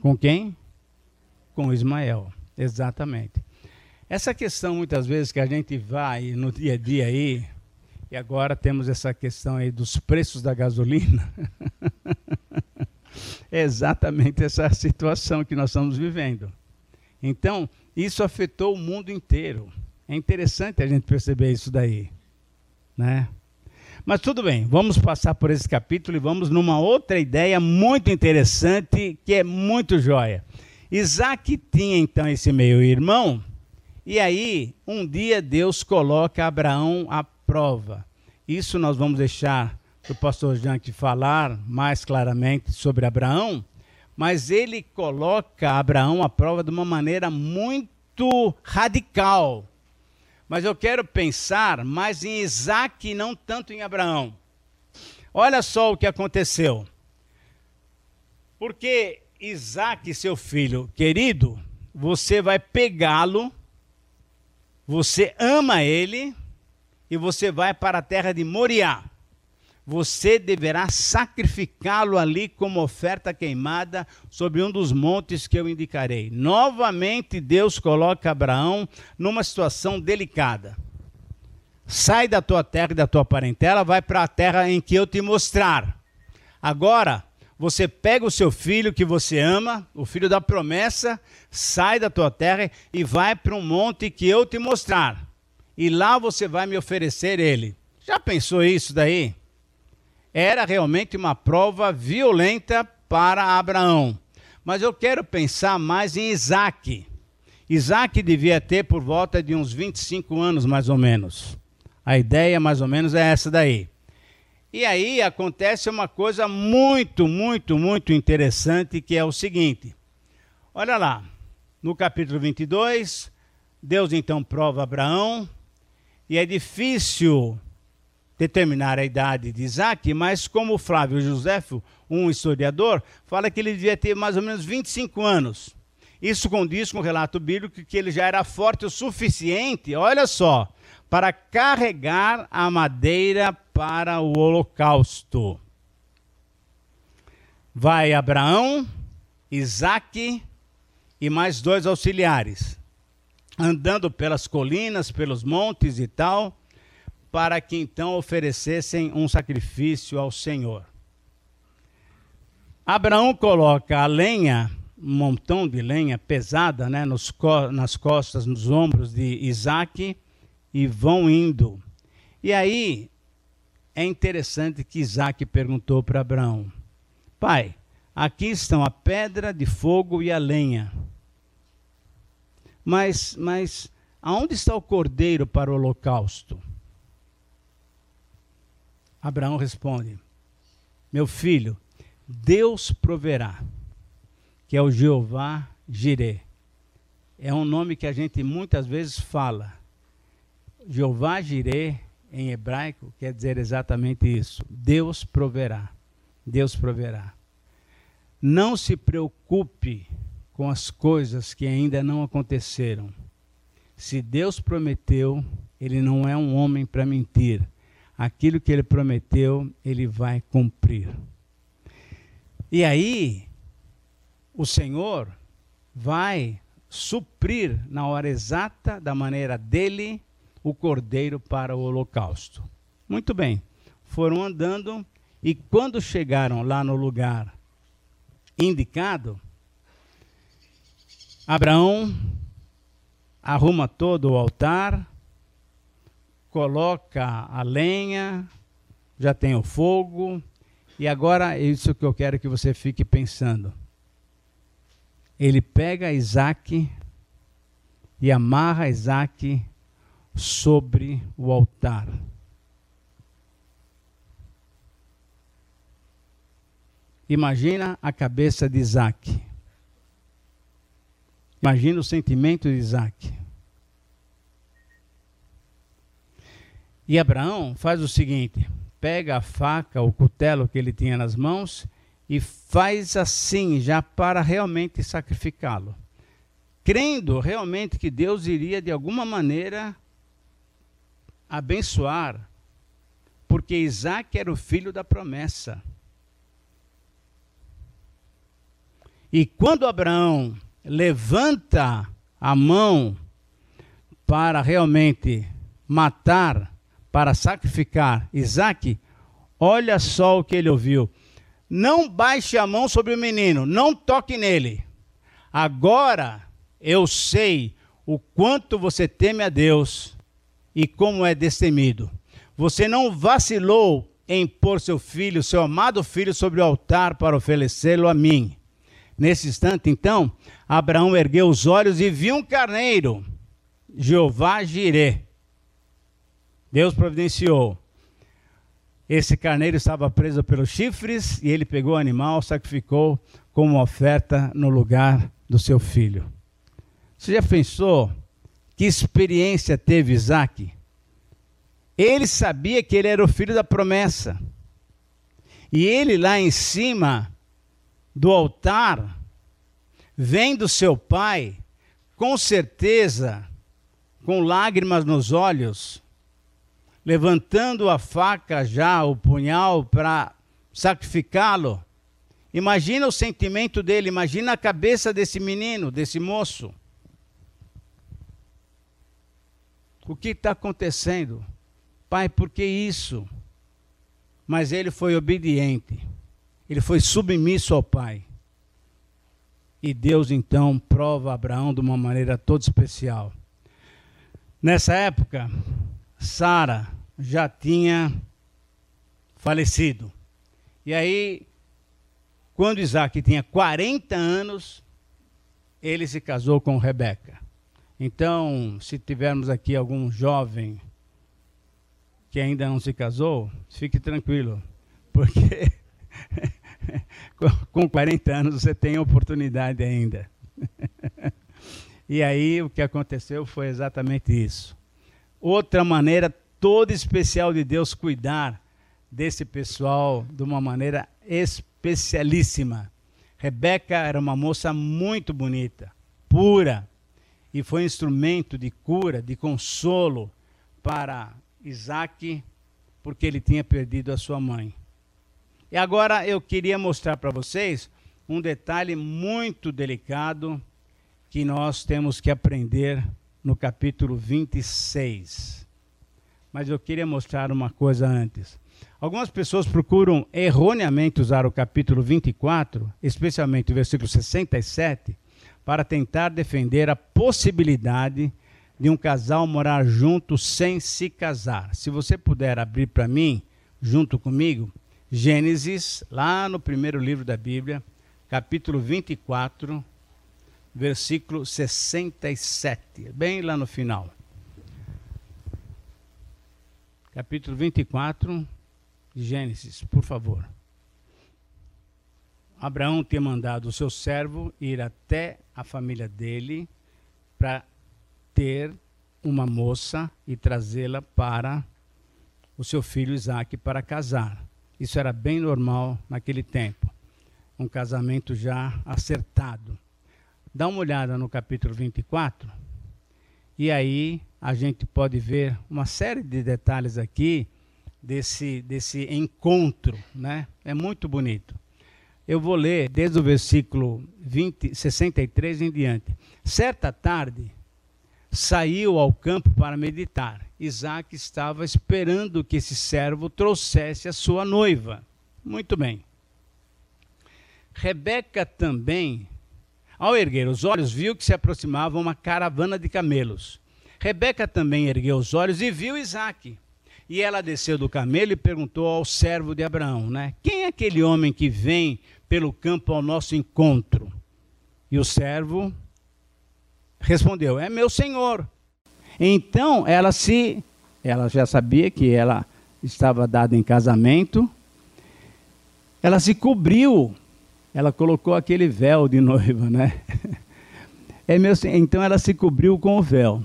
Com quem? Com Ismael, exatamente. Essa questão, muitas vezes, que a gente vai no dia a dia aí, e agora temos essa questão aí dos preços da gasolina, é exatamente essa situação que nós estamos vivendo. Então, isso afetou o mundo inteiro. É interessante a gente perceber isso daí, né? Mas tudo bem, vamos passar por esse capítulo e vamos numa outra ideia muito interessante, que é muito joia. Isaac tinha então esse meio-irmão, e aí um dia Deus coloca Abraão à prova. Isso nós vamos deixar o pastor Jank falar mais claramente sobre Abraão, mas ele coloca Abraão à prova de uma maneira muito radical. Mas eu quero pensar mais em Isaac e não tanto em Abraão. Olha só o que aconteceu. Porque Isaac, seu filho querido, você vai pegá-lo, você ama ele, e você vai para a terra de Moriá você deverá sacrificá-lo ali como oferta queimada sobre um dos montes que eu indicarei. Novamente, Deus coloca Abraão numa situação delicada. Sai da tua terra e da tua parentela, vai para a terra em que eu te mostrar. Agora, você pega o seu filho que você ama, o filho da promessa, sai da tua terra e vai para um monte que eu te mostrar. E lá você vai me oferecer ele. Já pensou isso daí? era realmente uma prova violenta para Abraão. Mas eu quero pensar mais em Isaac. Isaac devia ter por volta de uns 25 anos, mais ou menos. A ideia, mais ou menos, é essa daí. E aí acontece uma coisa muito, muito, muito interessante, que é o seguinte. Olha lá, no capítulo 22, Deus então prova Abraão, e é difícil determinar a idade de Isaac, mas como Flávio Joséfo, um historiador, fala que ele devia ter mais ou menos 25 anos. Isso condiz com o relato bíblico que ele já era forte o suficiente, olha só, para carregar a madeira para o holocausto. Vai Abraão, Isaac e mais dois auxiliares, andando pelas colinas, pelos montes e tal, para que então oferecessem um sacrifício ao Senhor. Abraão coloca a lenha, um montão de lenha pesada, né, nos, nas costas, nos ombros de Isaac, e vão indo. E aí é interessante que Isaac perguntou para Abraão: Pai, aqui estão a pedra de fogo e a lenha. Mas, mas aonde está o cordeiro para o holocausto? Abraão responde: Meu filho, Deus proverá, que é o Jeová Jireh. É um nome que a gente muitas vezes fala. Jeová Jireh, em hebraico, quer dizer exatamente isso: Deus proverá. Deus proverá. Não se preocupe com as coisas que ainda não aconteceram. Se Deus prometeu, Ele não é um homem para mentir aquilo que ele prometeu, ele vai cumprir. E aí, o Senhor vai suprir na hora exata, da maneira dele, o cordeiro para o holocausto. Muito bem, foram andando e quando chegaram lá no lugar indicado, Abraão arruma todo o altar, coloca a lenha, já tem o fogo, e agora é isso que eu quero que você fique pensando. Ele pega Isaac e amarra Isaac sobre o altar. Imagina a cabeça de Isaac. Imagina o sentimento de Isaac. E Abraão faz o seguinte: pega a faca, o cutelo que ele tinha nas mãos e faz assim, já para realmente sacrificá-lo. Crendo realmente que Deus iria de alguma maneira abençoar, porque Isaac era o filho da promessa. E quando Abraão levanta a mão para realmente matar, para sacrificar Isaac, olha só o que ele ouviu. Não baixe a mão sobre o menino, não toque nele. Agora eu sei o quanto você teme a Deus e como é destemido. Você não vacilou em pôr seu filho, seu amado filho, sobre o altar para oferecê-lo a mim. Nesse instante, então, Abraão ergueu os olhos e viu um carneiro, Jeová Jirê. Deus providenciou. Esse carneiro estava preso pelos chifres e ele pegou o animal, sacrificou como oferta no lugar do seu filho. Você já pensou que experiência teve Isaac? Ele sabia que ele era o filho da promessa. E ele lá em cima do altar, vendo seu pai, com certeza, com lágrimas nos olhos, levantando a faca já, o punhal, para sacrificá-lo. Imagina o sentimento dele, imagina a cabeça desse menino, desse moço. O que está acontecendo? Pai, por que isso? Mas ele foi obediente. Ele foi submisso ao pai. E Deus então prova Abraão de uma maneira toda especial. Nessa época, Sara já tinha falecido. E aí, quando Isaac tinha 40 anos, ele se casou com Rebeca. Então, se tivermos aqui algum jovem que ainda não se casou, fique tranquilo, porque com 40 anos você tem oportunidade ainda. e aí o que aconteceu foi exatamente isso. Outra maneira toda especial de Deus cuidar desse pessoal de uma maneira especialíssima. Rebeca era uma moça muito bonita, pura, e foi instrumento de cura, de consolo para Isaac, porque ele tinha perdido a sua mãe. E agora eu queria mostrar para vocês um detalhe muito delicado que nós temos que aprender no capítulo 26. Mas eu queria mostrar uma coisa antes. Algumas pessoas procuram erroneamente usar o capítulo 24, especialmente o versículo 67, para tentar defender a possibilidade de um casal morar junto sem se casar. Se você puder abrir para mim, junto comigo, Gênesis, lá no primeiro livro da Bíblia, capítulo 24, versículo 67, bem lá no final. Capítulo 24 de Gênesis, por favor. Abraão tinha mandado o seu servo ir até a família dele para ter uma moça e trazê-la para o seu filho Isaac para casar. Isso era bem normal naquele tempo. Um casamento já acertado. Dá uma olhada no capítulo 24, e aí a gente pode ver uma série de detalhes aqui desse, desse encontro, né? É muito bonito. Eu vou ler desde o versículo 20, 63 em diante. Certa tarde, saiu ao campo para meditar. Isaac estava esperando que esse servo trouxesse a sua noiva. Muito bem. Rebeca também. Ao erguer os olhos, viu que se aproximava uma caravana de camelos. Rebeca também ergueu os olhos e viu Isaac. E ela desceu do camelo e perguntou ao servo de Abraão, né? Quem é aquele homem que vem pelo campo ao nosso encontro? E o servo respondeu: É meu senhor. Então ela se, ela já sabia que ela estava dada em casamento. Ela se cobriu. Ela colocou aquele véu de noiva, né? É meu, então ela se cobriu com o véu.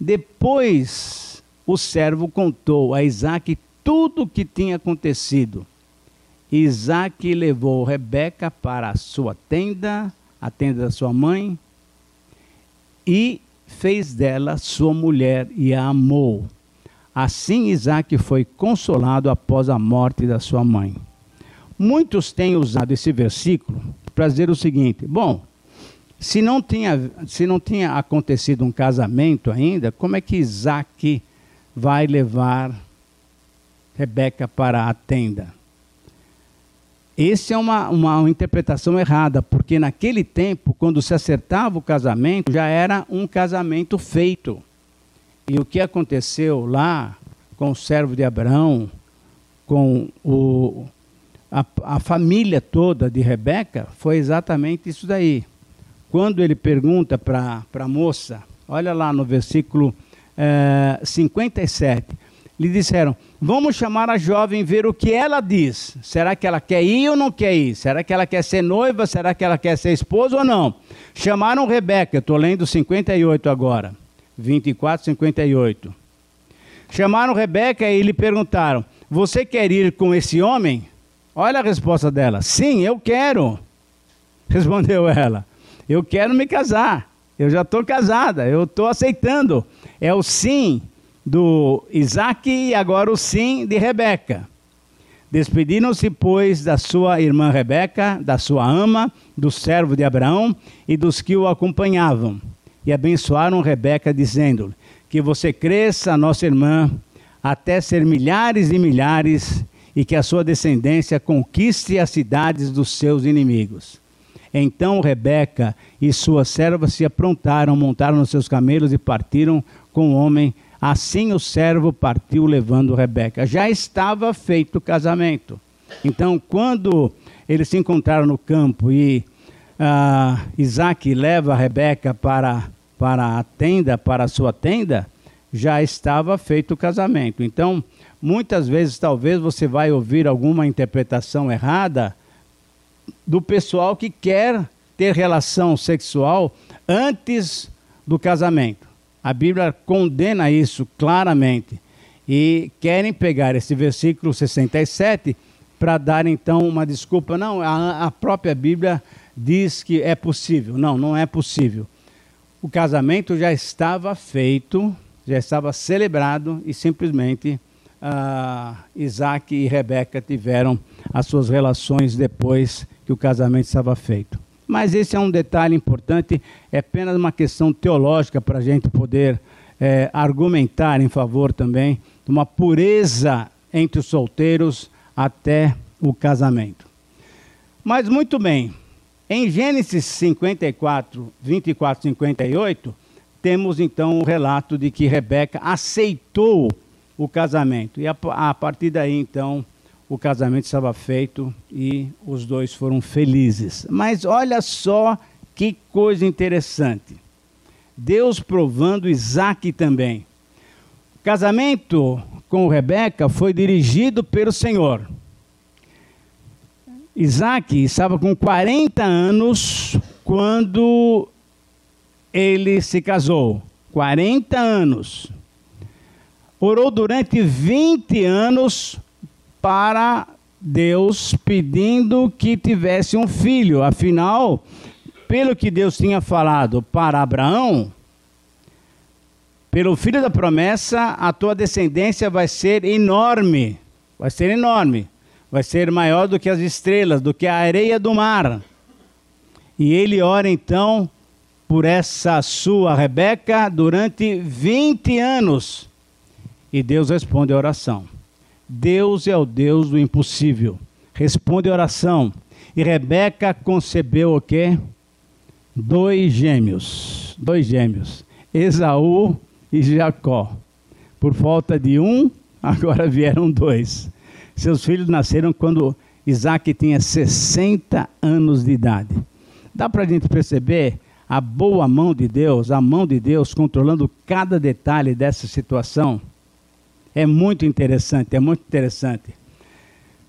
Depois o servo contou a Isaac tudo o que tinha acontecido. Isaac levou Rebeca para a sua tenda, a tenda da sua mãe, e fez dela sua mulher e a amou. Assim Isaac foi consolado após a morte da sua mãe. Muitos têm usado esse versículo para dizer o seguinte: bom, se não tinha, se não tinha acontecido um casamento ainda, como é que Isaac vai levar Rebeca para a tenda? Essa é uma, uma, interpretação errada, porque naquele tempo, quando se acertava o casamento, já era um casamento feito. E o que aconteceu lá com o servo de Abraão, com o, a, a família toda de Rebeca, foi exatamente isso daí. Quando ele pergunta para a moça, olha lá no versículo é, eh, 57, lhe disseram: Vamos chamar a jovem ver o que ela diz. Será que ela quer ir ou não quer ir? Será que ela quer ser noiva? Será que ela quer ser esposa ou não? Chamaram Rebeca, estou lendo 58 agora. 24, 58. Chamaram Rebeca e lhe perguntaram: Você quer ir com esse homem? Olha a resposta dela: Sim, eu quero. Respondeu ela: Eu quero me casar. Eu já estou casada, eu estou aceitando. É o sim do Isaac e agora o sim de Rebeca. Despediram-se, pois, da sua irmã Rebeca, da sua ama, do servo de Abraão e dos que o acompanhavam. E abençoaram Rebeca, dizendo: Que você cresça, nossa irmã, até ser milhares e milhares, e que a sua descendência conquiste as cidades dos seus inimigos. Então Rebeca e sua serva se aprontaram, montaram nos seus camelos e partiram com o homem Assim o servo partiu levando Rebeca. Já estava feito o casamento. Então, quando eles se encontraram no campo e uh, Isaac leva Rebeca para, para a tenda, para a sua tenda, já estava feito o casamento. Então, muitas vezes, talvez você vai ouvir alguma interpretação errada do pessoal que quer ter relação sexual antes do casamento. A Bíblia condena isso claramente. E querem pegar esse versículo 67 para dar então uma desculpa. Não, a, a própria Bíblia diz que é possível. Não, não é possível. O casamento já estava feito, já estava celebrado e simplesmente uh, Isaac e Rebeca tiveram as suas relações depois que o casamento estava feito. Mas esse é um detalhe importante, é apenas uma questão teológica para a gente poder é, argumentar em favor também de uma pureza entre os solteiros até o casamento. Mas muito bem, em Gênesis 54, 24, 58, temos então o relato de que Rebeca aceitou o casamento. E a, a partir daí, então, o casamento estava feito e os dois foram felizes. Mas olha só que coisa interessante. Deus provando Isaac também. O casamento com Rebeca foi dirigido pelo Senhor. Isaac estava com 40 anos quando ele se casou. 40 anos. Orou durante 20 anos para Deus pedindo que tivesse um filho. Afinal, pelo que Deus tinha falado para Abraão, pelo filho da promessa, a tua descendência vai ser enorme. Vai ser enorme. Vai ser maior do que as estrelas, do que a areia do mar. E ele ora então por essa sua Rebeca durante 20 anos. E Deus responde a oração. Deus é o Deus do impossível. Responde a oração. E Rebeca concebeu o quê? dois gêmeos, dois gêmeos, Esaú e Jacó. Por falta de um, agora vieram dois. Seus filhos nasceram quando Isaac tinha 60 anos de idade. Dá para a gente perceber a boa mão de Deus, a mão de Deus controlando cada detalhe dessa situação? É muito interessante, é muito interessante.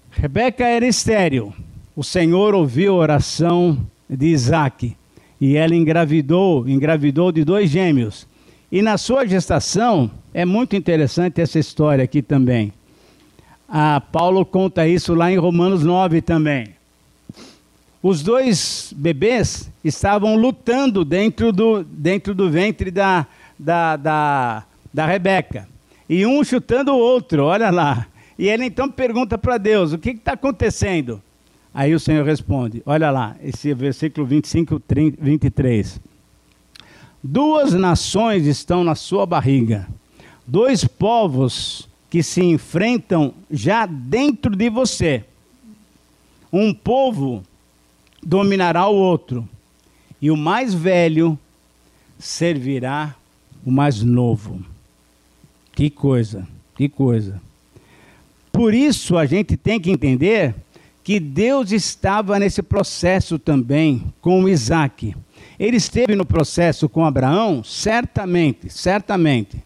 Rebeca era estéril. O Senhor ouviu a oração de Isaac e ela engravidou, engravidou de dois gêmeos. E na sua gestação, é muito interessante essa história aqui também. Ah, Paulo conta isso lá em Romanos 9 também. Os dois bebês estavam lutando dentro do, dentro do ventre da, da, da, da Rebeca. E um chutando o outro, olha lá. E ele então pergunta para Deus: o que está acontecendo? Aí o Senhor responde: olha lá, esse versículo 25, 30, 23. Duas nações estão na sua barriga, dois povos que se enfrentam já dentro de você. Um povo dominará o outro, e o mais velho servirá o mais novo. Que coisa, que coisa. Por isso a gente tem que entender que Deus estava nesse processo também com Isaac. Ele esteve no processo com Abraão? Certamente, certamente.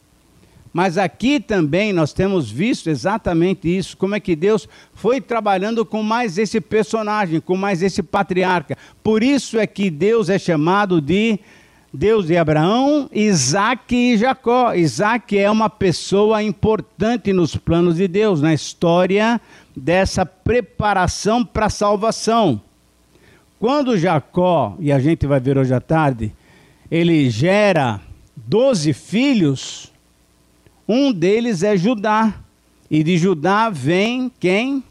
Mas aqui também nós temos visto exatamente isso, como é que Deus foi trabalhando com mais esse personagem, com mais esse patriarca. Por isso é que Deus é chamado de Deus de Abraão, Isaac e Jacó. Isaac é uma pessoa importante nos planos de Deus, na história dessa preparação para a salvação. Quando Jacó, e a gente vai ver hoje à tarde, ele gera doze filhos, um deles é Judá. E de Judá vem quem?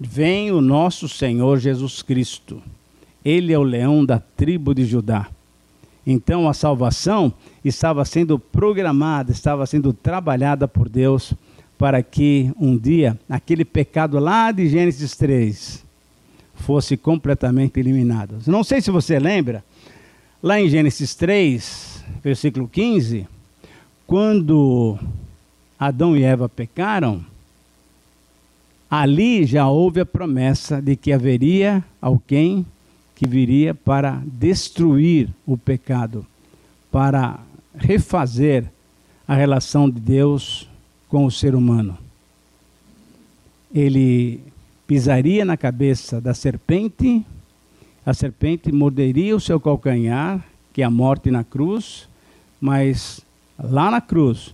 Vem o nosso Senhor Jesus Cristo. Ele é o leão da tribo de Judá. Então a salvação estava sendo programada, estava sendo trabalhada por Deus para que um dia aquele pecado lá de Gênesis 3 fosse completamente eliminado. Não sei se você lembra, lá em Gênesis 3, versículo 15, quando Adão e Eva pecaram, ali já houve a promessa de que haveria alguém que viria para destruir o pecado, para refazer a relação de Deus com o ser humano. Ele pisaria na cabeça da serpente, a serpente morderia o seu calcanhar, que é a morte na cruz, mas lá na cruz,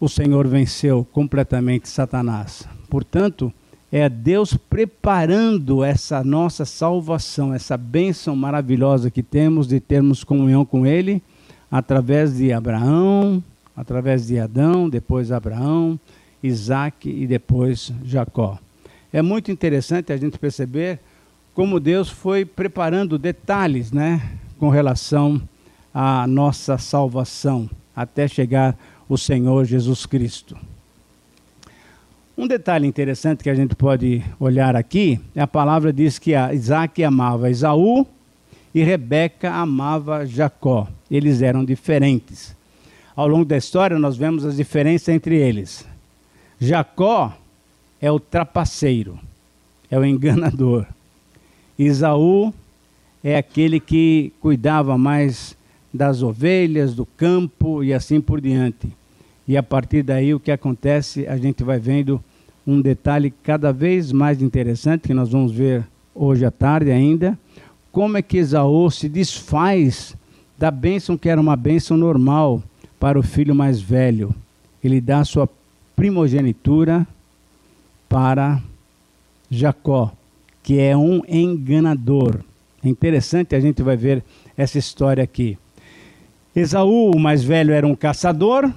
o Senhor venceu completamente Satanás. Portanto, é Deus preparando essa nossa salvação, essa bênção maravilhosa que temos de termos comunhão com Ele, através de Abraão, através de Adão, depois Abraão, Isaac e depois Jacó. É muito interessante a gente perceber como Deus foi preparando detalhes né, com relação à nossa salvação até chegar o Senhor Jesus Cristo. Um detalhe interessante que a gente pode olhar aqui é a palavra diz que Isaac amava Esaú e Rebeca amava Jacó. Eles eram diferentes. Ao longo da história nós vemos as diferenças entre eles. Jacó é o trapaceiro, é o enganador. Esaú é aquele que cuidava mais das ovelhas, do campo e assim por diante. E a partir daí o que acontece, a gente vai vendo um detalhe cada vez mais interessante que nós vamos ver hoje à tarde ainda, como é que Esaú se desfaz da bênção que era uma bênção normal para o filho mais velho. Ele dá sua primogenitura para Jacó, que é um enganador. É interessante, a gente vai ver essa história aqui. Esaú, o mais velho, era um caçador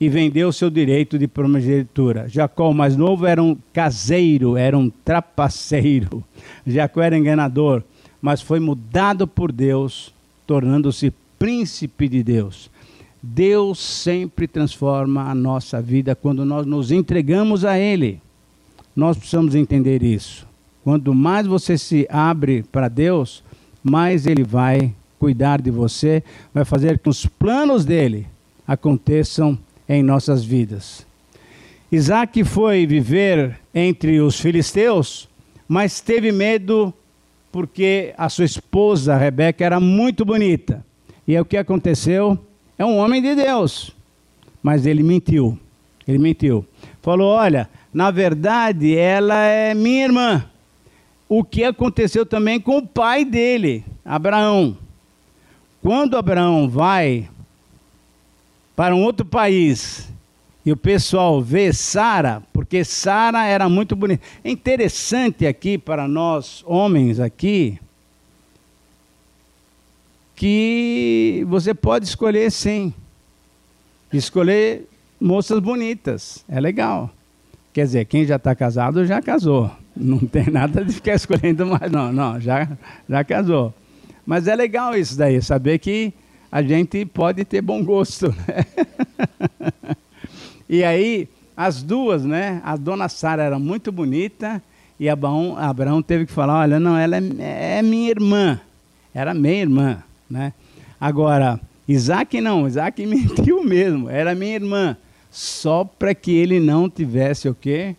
e vendeu seu direito de primogenitura. Jacó, o mais novo, era um caseiro, era um trapaceiro. Jacó era enganador, mas foi mudado por Deus, tornando-se príncipe de Deus. Deus sempre transforma a nossa vida quando nós nos entregamos a Ele. Nós precisamos entender isso. Quanto mais você se abre para Deus, mais ele vai cuidar de você, vai fazer que os planos dele aconteçam em nossas vidas. Isaac foi viver entre os filisteus, mas teve medo porque a sua esposa Rebeca era muito bonita. E é o que aconteceu? É um homem de Deus, mas ele mentiu. Ele mentiu. Falou: Olha, na verdade ela é minha irmã. O que aconteceu também com o pai dele, Abraão. Quando Abraão vai para um outro país e o pessoal vê Sara, porque Sara era muito bonita. É interessante aqui para nós homens aqui que você pode escolher sim. Escolher moças bonitas, é legal. Quer dizer, quem já está casado já casou. Não tem nada de ficar escolhendo mais, não, não, já, já casou. Mas é legal isso daí, saber que a gente pode ter bom gosto. Né? e aí, as duas, né? A dona Sara era muito bonita e Abraão, Abraão teve que falar: olha, não, ela é, é minha irmã. Era minha irmã, né? Agora, Isaac não, Isaac mentiu mesmo, era minha irmã. Só para que ele não tivesse o quê?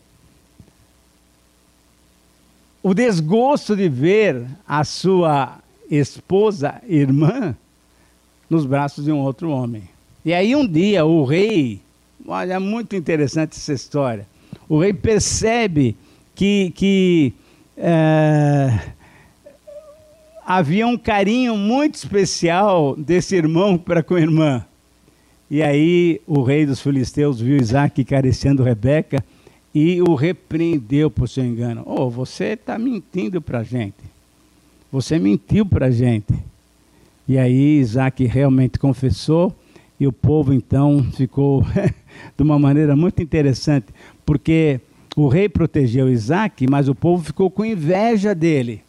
O desgosto de ver a sua esposa, irmã, nos braços de um outro homem. E aí um dia o rei, olha, é muito interessante essa história. O rei percebe que, que é, havia um carinho muito especial desse irmão para com a irmã. E aí o rei dos filisteus viu Isaac careciando Rebeca e o repreendeu por seu engano. Oh, você está mentindo para a gente. Você mentiu para a gente. E aí Isaac realmente confessou, e o povo então ficou de uma maneira muito interessante, porque o rei protegeu Isaac, mas o povo ficou com inveja dele.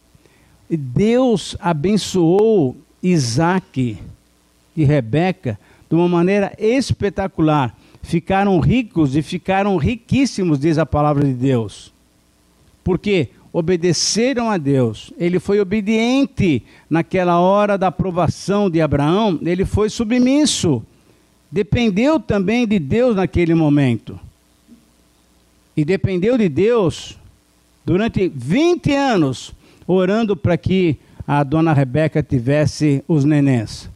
E Deus abençoou Isaac e Rebeca de uma maneira espetacular. Ficaram ricos e ficaram riquíssimos, diz a palavra de Deus. Porque obedeceram a Deus. Ele foi obediente naquela hora da aprovação de Abraão, ele foi submisso. Dependeu também de Deus naquele momento. E dependeu de Deus durante 20 anos, orando para que a dona Rebeca tivesse os nenéns.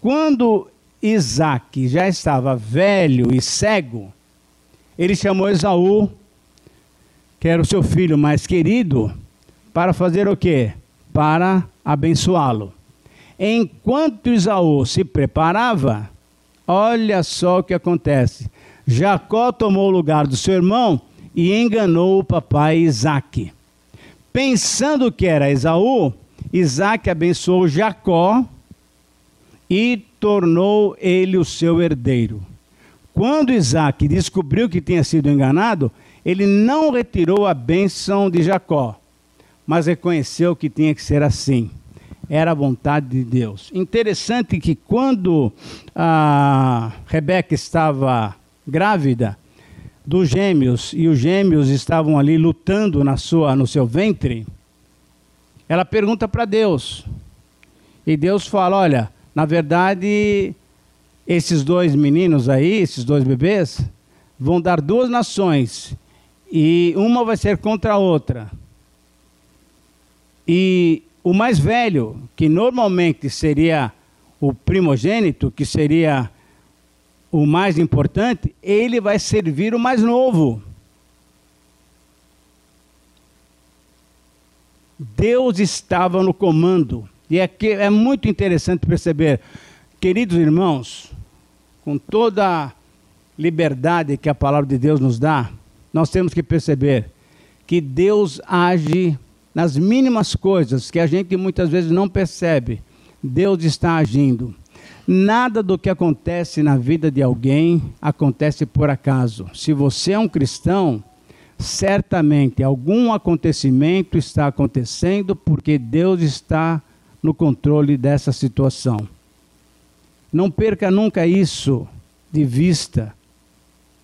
Quando Isaac já estava velho e cego, ele chamou Esaú que era o seu filho mais querido, para fazer o quê? Para abençoá-lo. Enquanto Isaú se preparava, olha só o que acontece. Jacó tomou o lugar do seu irmão e enganou o papai Isaac. Pensando que era Esaú, Isaac abençoou Jacó e tornou ele o seu herdeiro. Quando Isaac descobriu que tinha sido enganado, ele não retirou a bênção de Jacó, mas reconheceu que tinha que ser assim. Era a vontade de Deus. Interessante que quando a Rebeca estava grávida dos gêmeos e os gêmeos estavam ali lutando na sua, no seu ventre, ela pergunta para Deus. E Deus fala: Olha, na verdade, esses dois meninos aí, esses dois bebês, vão dar duas nações e uma vai ser contra a outra. E o mais velho, que normalmente seria o primogênito, que seria o mais importante, ele vai servir o mais novo. Deus estava no comando. E é, que é muito interessante perceber, queridos irmãos, com toda a liberdade que a palavra de Deus nos dá, nós temos que perceber que Deus age nas mínimas coisas que a gente muitas vezes não percebe. Deus está agindo. Nada do que acontece na vida de alguém acontece por acaso. Se você é um cristão, certamente algum acontecimento está acontecendo porque Deus está no controle dessa situação. Não perca nunca isso de vista.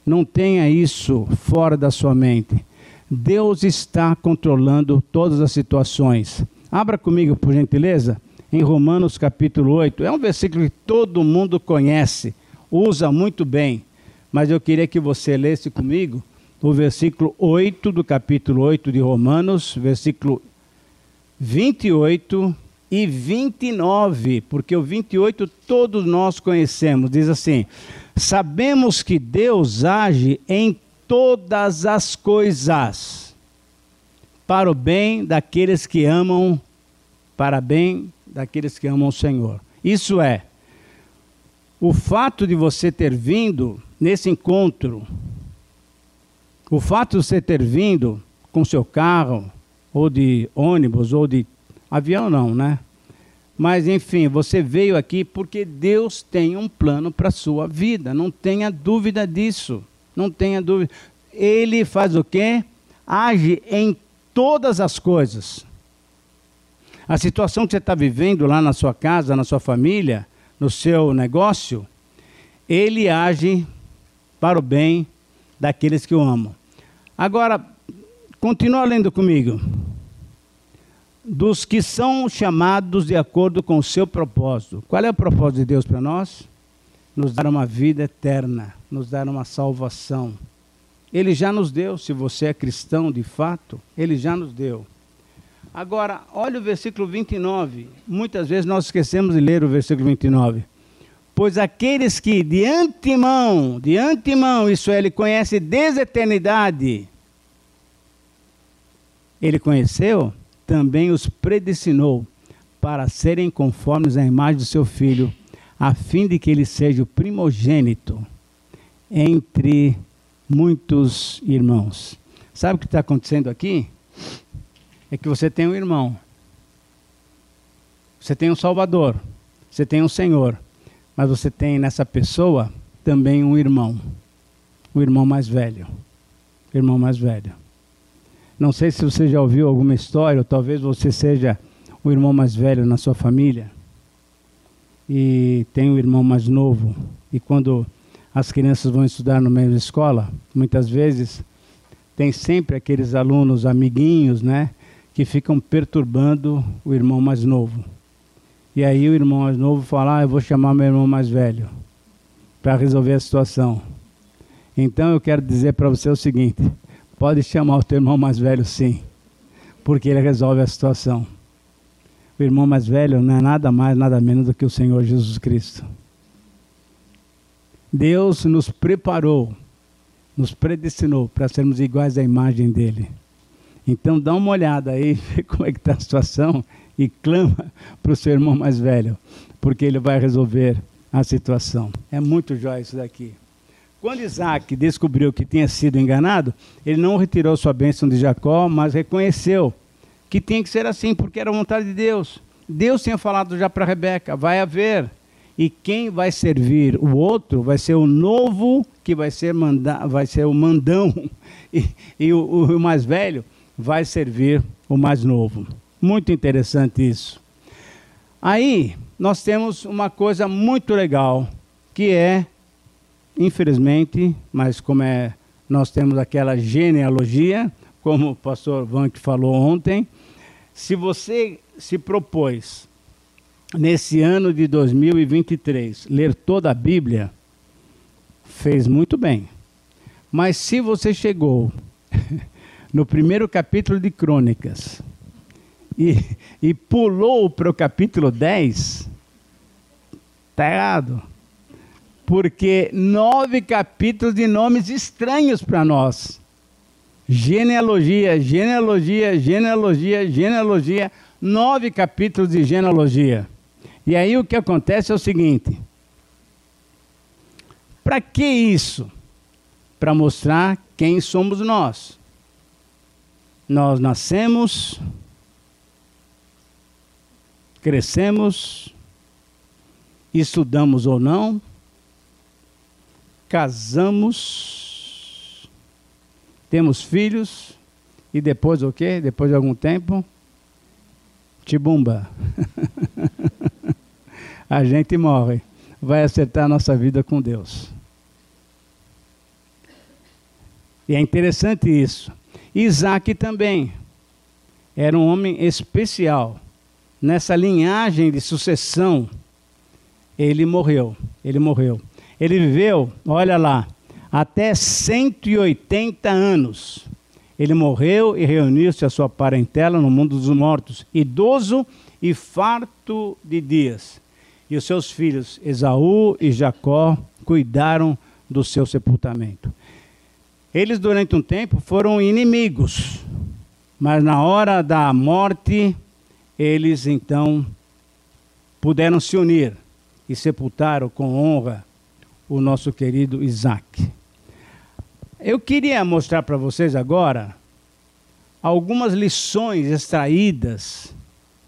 Não tenha isso fora da sua mente. Deus está controlando todas as situações. Abra comigo, por gentileza, em Romanos capítulo 8. É um versículo que todo mundo conhece, usa muito bem, mas eu queria que você lesse comigo o versículo 8 do capítulo 8 de Romanos, versículo 28 e 29, porque o 28 todos nós conhecemos. Diz assim: Sabemos que Deus age em todas as coisas para o bem daqueles que amam, para bem daqueles que amam o Senhor. Isso é, o fato de você ter vindo nesse encontro, o fato de você ter vindo com seu carro, ou de ônibus, ou de avião, não, né? Mas enfim, você veio aqui porque Deus tem um plano para a sua vida, não tenha dúvida disso. Não tenha dúvida. Ele faz o quê? Age em todas as coisas. A situação que você está vivendo lá na sua casa, na sua família, no seu negócio, ele age para o bem daqueles que o amam. Agora, continua lendo comigo. Dos que são chamados de acordo com o seu propósito. Qual é o propósito de Deus para nós? Nos dar uma vida eterna, nos dar uma salvação. Ele já nos deu, se você é cristão de fato, ele já nos deu. Agora, olha o versículo 29. Muitas vezes nós esquecemos de ler o versículo 29. Pois aqueles que de antemão, de antemão, isso é, ele conhece desde a eternidade, ele conheceu, também os predestinou para serem conformes à imagem do seu filho, a fim de que ele seja o primogênito entre muitos irmãos. Sabe o que está acontecendo aqui? É que você tem um irmão, você tem um Salvador, você tem um Senhor, mas você tem nessa pessoa também um irmão, o irmão mais velho. O irmão mais velho. Não sei se você já ouviu alguma história, ou talvez você seja o irmão mais velho na sua família e tem um irmão mais novo. E quando as crianças vão estudar no meio da escola, muitas vezes tem sempre aqueles alunos amiguinhos, né, que ficam perturbando o irmão mais novo. E aí o irmão mais novo fala: ah, eu vou chamar meu irmão mais velho para resolver a situação. Então eu quero dizer para você o seguinte: pode chamar o teu irmão mais velho, sim, porque ele resolve a situação. O irmão mais velho não é nada mais, nada menos do que o Senhor Jesus Cristo. Deus nos preparou, nos predestinou para sermos iguais à imagem dele. Então dá uma olhada aí, vê como é que está a situação e clama para o seu irmão mais velho, porque ele vai resolver a situação. É muito jóia isso daqui. Quando Isaac descobriu que tinha sido enganado, ele não retirou sua bênção de Jacó, mas reconheceu que tinha que ser assim, porque era a vontade de Deus. Deus tinha falado já para Rebeca: vai haver e quem vai servir o outro vai ser o novo que vai ser, manda, vai ser o mandão e, e o, o, mais velho vai servir o mais novo. Muito interessante isso. Aí nós temos uma coisa muito legal que é, infelizmente, mas como é, nós temos aquela genealogia, como o pastor Vank falou ontem, se você se propôs nesse ano de 2023, ler toda a Bíblia, fez muito bem. Mas se você chegou no primeiro capítulo de Crônicas e, e pulou para o capítulo 10, está errado. Porque nove capítulos de nomes estranhos para nós. Genealogia, genealogia, genealogia, genealogia. Nove capítulos de genealogia. E aí o que acontece é o seguinte: para que isso? Para mostrar quem somos nós. Nós nascemos, crescemos, estudamos ou não, casamos, temos filhos e depois o quê? Depois de algum tempo, tibumba. a gente morre. Vai acertar a nossa vida com Deus. E é interessante isso. Isaac também era um homem especial nessa linhagem de sucessão, ele morreu. Ele morreu. Ele viveu, olha lá, até 180 anos. Ele morreu e reuniu-se a sua parentela no mundo dos mortos, idoso e farto de dias. E os seus filhos, Esaú e Jacó, cuidaram do seu sepultamento. Eles, durante um tempo, foram inimigos, mas na hora da morte, eles então puderam se unir e sepultaram com honra o nosso querido Isaac. Eu queria mostrar para vocês agora algumas lições extraídas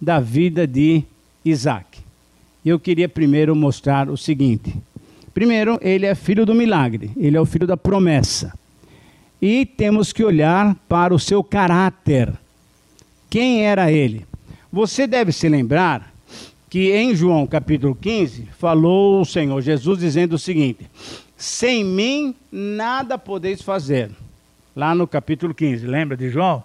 da vida de Isaac. Eu queria primeiro mostrar o seguinte: primeiro, ele é filho do milagre, ele é o filho da promessa. E temos que olhar para o seu caráter. Quem era ele? Você deve se lembrar que em João capítulo 15 falou o Senhor Jesus dizendo o seguinte: Sem mim nada podeis fazer. Lá no capítulo 15, lembra de João?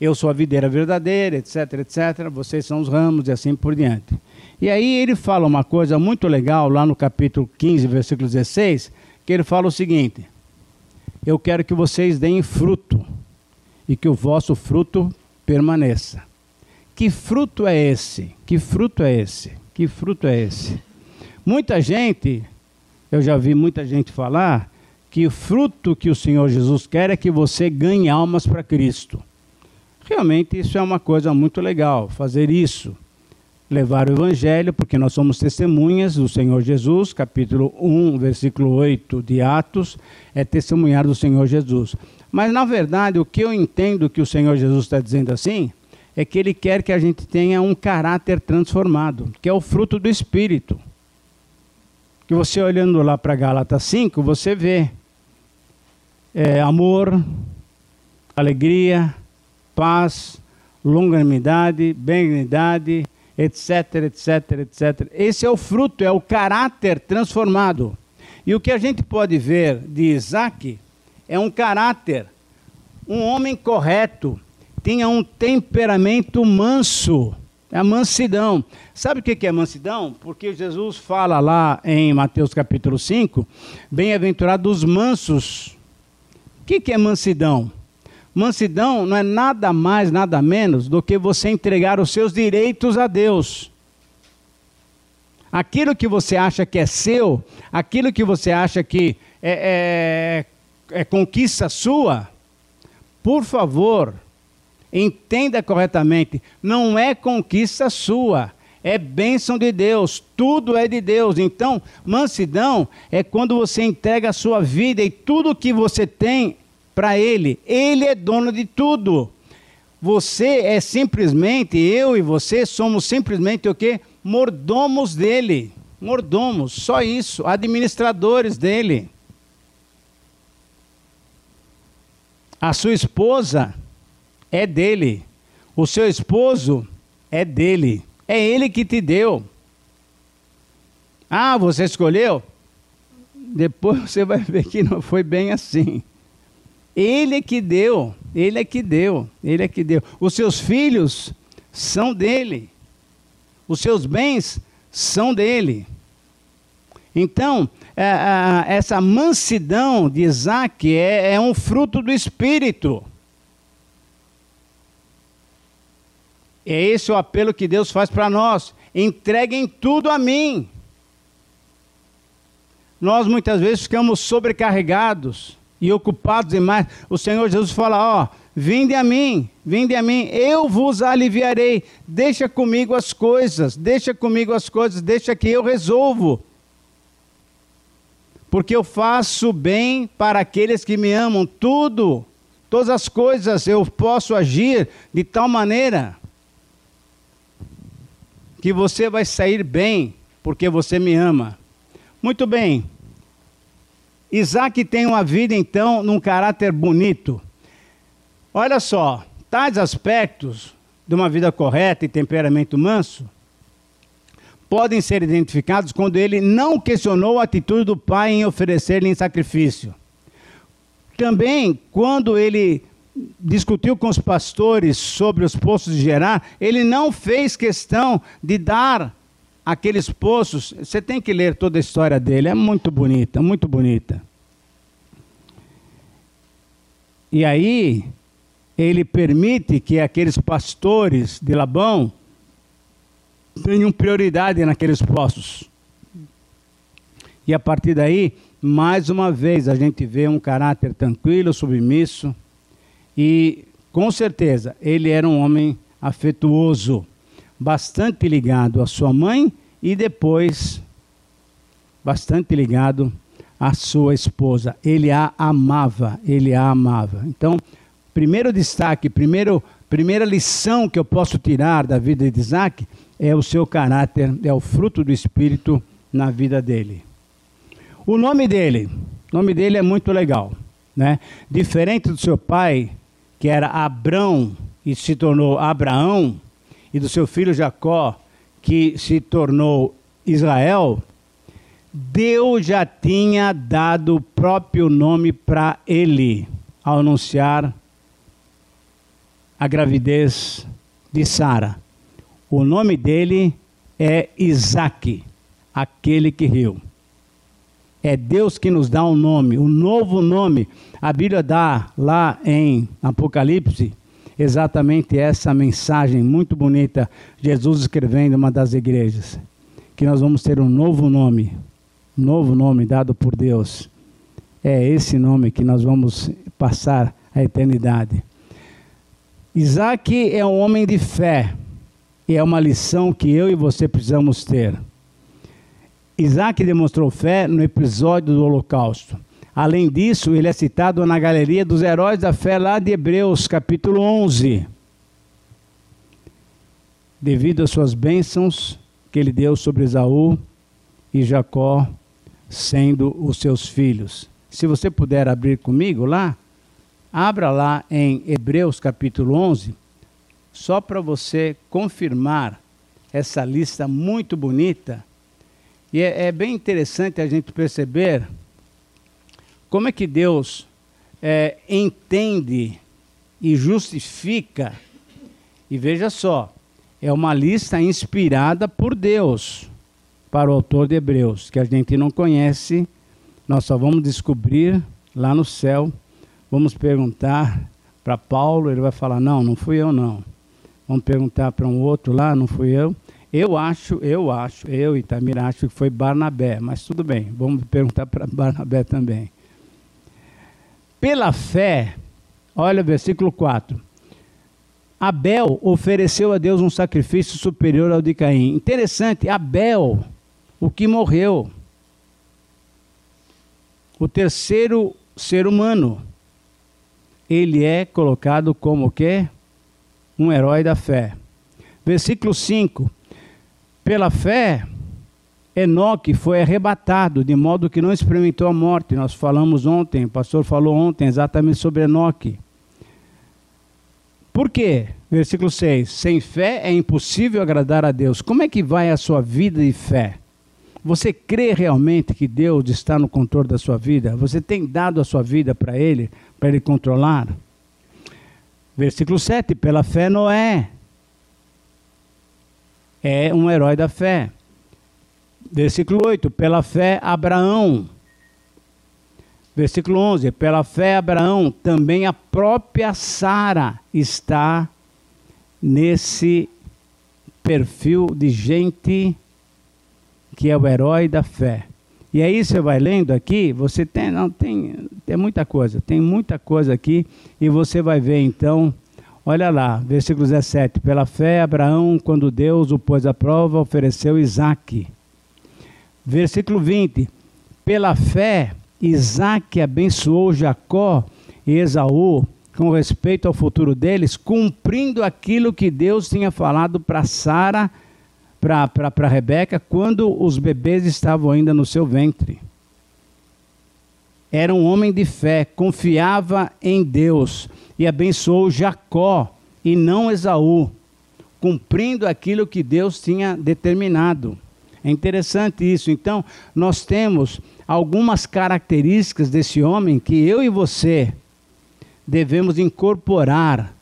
Eu sou a videira verdadeira, etc, etc. Vocês são os ramos e assim por diante. E aí ele fala uma coisa muito legal lá no capítulo 15, versículo 16, que ele fala o seguinte: Eu quero que vocês deem fruto e que o vosso fruto permaneça. Que fruto é esse? Que fruto é esse? Que fruto é esse? Muita gente, eu já vi muita gente falar que o fruto que o Senhor Jesus quer é que você ganhe almas para Cristo. Realmente isso é uma coisa muito legal, fazer isso. Levar o Evangelho, porque nós somos testemunhas do Senhor Jesus, capítulo 1, versículo 8 de Atos, é testemunhar do Senhor Jesus. Mas, na verdade, o que eu entendo que o Senhor Jesus está dizendo assim, é que ele quer que a gente tenha um caráter transformado, que é o fruto do Espírito. Que você olhando lá para Gálatas 5, você vê é, amor, alegria, paz, longanimidade, benignidade, etc, etc, etc. Esse é o fruto, é o caráter transformado. E o que a gente pode ver de Isaac é um caráter, um homem correto, tinha um temperamento manso. É a mansidão. Sabe o que é mansidão? Porque Jesus fala lá em Mateus capítulo 5: Bem-aventurados os mansos. O que é mansidão? Mansidão não é nada mais, nada menos do que você entregar os seus direitos a Deus. Aquilo que você acha que é seu, aquilo que você acha que é, é, é conquista sua, por favor, Entenda corretamente, não é conquista sua, é bênção de Deus, tudo é de Deus. Então, mansidão é quando você entrega a sua vida e tudo que você tem para Ele. Ele é dono de tudo. Você é simplesmente, eu e você somos simplesmente o que? Mordomos dele. Mordomos, só isso, administradores dele. A sua esposa é dele. O seu esposo é dele. É ele que te deu. Ah, você escolheu? Depois você vai ver que não foi bem assim. Ele é que deu, ele é que deu, ele é que deu. Os seus filhos são dele. Os seus bens são dele. Então, é, é, essa mansidão de Isaac é, é um fruto do Espírito. É esse o apelo que Deus faz para nós. Entreguem tudo a mim. Nós muitas vezes ficamos sobrecarregados e ocupados demais. O Senhor Jesus fala: Ó, vinde a mim, vinde a mim, eu vos aliviarei. Deixa comigo as coisas, deixa comigo as coisas, deixa que eu resolvo. Porque eu faço bem para aqueles que me amam, tudo, todas as coisas eu posso agir de tal maneira que você vai sair bem, porque você me ama. Muito bem. Isaac tem uma vida, então, num caráter bonito. Olha só, tais aspectos de uma vida correta e temperamento manso podem ser identificados quando ele não questionou a atitude do pai em oferecer-lhe em sacrifício. Também quando ele discutiu com os pastores sobre os poços de Gerar, ele não fez questão de dar aqueles poços. Você tem que ler toda a história dele, é muito bonita, muito bonita. E aí, ele permite que aqueles pastores de Labão tenham prioridade naqueles poços. E a partir daí, mais uma vez, a gente vê um caráter tranquilo, submisso, e com certeza ele era um homem afetuoso, bastante ligado à sua mãe e depois bastante ligado à sua esposa. Ele a amava, ele a amava. Então, primeiro destaque, primeiro, primeira lição que eu posso tirar da vida de Isaac é o seu caráter, é o fruto do Espírito na vida dele. O nome dele, o nome dele é muito legal, né? Diferente do seu pai, que era Abrão e se tornou Abraão, e do seu filho Jacó, que se tornou Israel, Deus já tinha dado o próprio nome para ele ao anunciar a gravidez de Sara. O nome dele é Isaac, aquele que riu. É Deus que nos dá um nome, um novo nome. A Bíblia dá lá em Apocalipse exatamente essa mensagem muito bonita, Jesus escrevendo uma das igrejas, que nós vamos ter um novo nome, novo nome dado por Deus. É esse nome que nós vamos passar a eternidade. Isaac é um homem de fé, e é uma lição que eu e você precisamos ter. Isaac demonstrou fé no episódio do Holocausto. Além disso, ele é citado na galeria dos heróis da fé lá de Hebreus, capítulo 11. Devido às suas bênçãos que ele deu sobre Esaú e Jacó, sendo os seus filhos. Se você puder abrir comigo lá, abra lá em Hebreus capítulo 11, só para você confirmar essa lista muito bonita e é, é bem interessante a gente perceber como é que Deus é, entende e justifica. E veja só, é uma lista inspirada por Deus para o autor de Hebreus, que a gente não conhece, nós só vamos descobrir lá no céu. Vamos perguntar para Paulo, ele vai falar: Não, não fui eu, não. Vamos perguntar para um outro lá, não fui eu. Eu acho, eu acho, eu e Tamir acho que foi Barnabé, mas tudo bem, vamos perguntar para Barnabé também. Pela fé, olha o versículo 4. Abel ofereceu a Deus um sacrifício superior ao de Caim. Interessante, Abel, o que morreu. O terceiro ser humano. Ele é colocado como o quê? Um herói da fé. Versículo 5. Pela fé, Enoque foi arrebatado, de modo que não experimentou a morte. Nós falamos ontem, o pastor falou ontem exatamente sobre Enoque. Por quê? Versículo 6. Sem fé é impossível agradar a Deus. Como é que vai a sua vida de fé? Você crê realmente que Deus está no controle da sua vida? Você tem dado a sua vida para Ele, para Ele controlar? Versículo 7. Pela fé, Noé é um herói da fé. Versículo 8: pela fé, Abraão. Versículo 11: pela fé, Abraão, também a própria Sara está nesse perfil de gente que é o herói da fé. E aí você vai lendo aqui, você tem, não tem, tem muita coisa, tem muita coisa aqui e você vai ver então Olha lá, versículo 17. Pela fé, Abraão, quando Deus o pôs à prova, ofereceu Isaac. Versículo 20. Pela fé, Isaac abençoou Jacó e Esaú com respeito ao futuro deles, cumprindo aquilo que Deus tinha falado para Sara, para Rebeca, quando os bebês estavam ainda no seu ventre. Era um homem de fé, confiava em Deus e abençoou Jacó e não Esaú, cumprindo aquilo que Deus tinha determinado. É interessante isso. Então, nós temos algumas características desse homem que eu e você devemos incorporar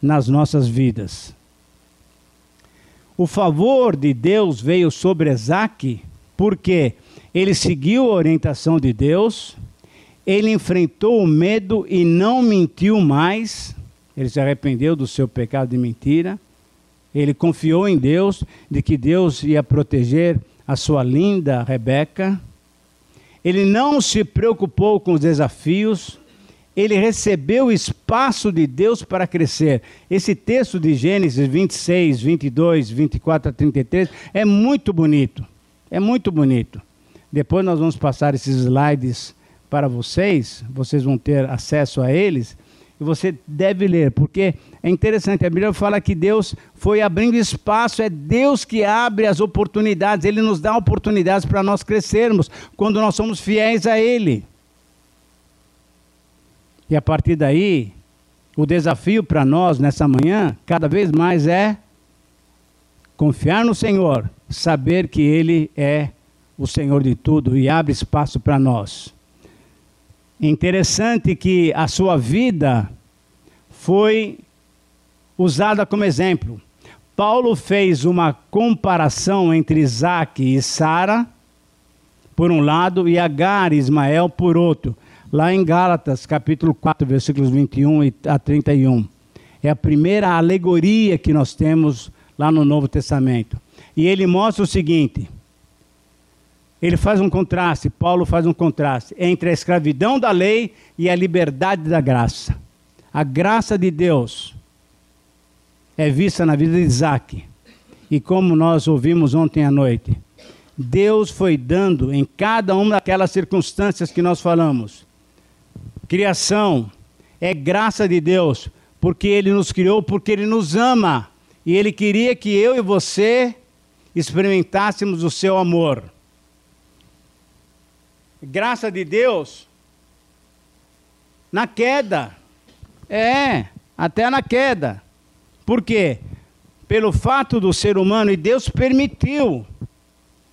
nas nossas vidas. O favor de Deus veio sobre Isaac porque ele seguiu a orientação de Deus, ele enfrentou o medo e não mentiu mais, ele se arrependeu do seu pecado de mentira, ele confiou em Deus, de que Deus ia proteger a sua linda Rebeca. Ele não se preocupou com os desafios, ele recebeu espaço de Deus para crescer. Esse texto de Gênesis 26, 22, 24 a 33 é muito bonito. É muito bonito. Depois nós vamos passar esses slides para vocês, vocês vão ter acesso a eles. E você deve ler, porque é interessante. A Bíblia fala que Deus foi abrindo espaço, é Deus que abre as oportunidades, Ele nos dá oportunidades para nós crescermos, quando nós somos fiéis a Ele. E a partir daí, o desafio para nós nessa manhã, cada vez mais é confiar no Senhor, saber que Ele é o Senhor de tudo e abre espaço para nós. Interessante que a sua vida foi usada como exemplo. Paulo fez uma comparação entre Isaac e Sara, por um lado, e Agar e Ismael por outro lá em Gálatas, capítulo 4, versículos 21 a 31. É a primeira alegoria que nós temos lá no Novo Testamento. E ele mostra o seguinte: ele faz um contraste, Paulo faz um contraste entre a escravidão da lei e a liberdade da graça. A graça de Deus é vista na vida de Isaac. E como nós ouvimos ontem à noite, Deus foi dando em cada uma daquelas circunstâncias que nós falamos criação, é graça de Deus, porque Ele nos criou, porque Ele nos ama. E Ele queria que eu e você experimentássemos o seu amor. Graça de Deus na queda. É, até na queda. Por quê? Pelo fato do ser humano, e Deus permitiu.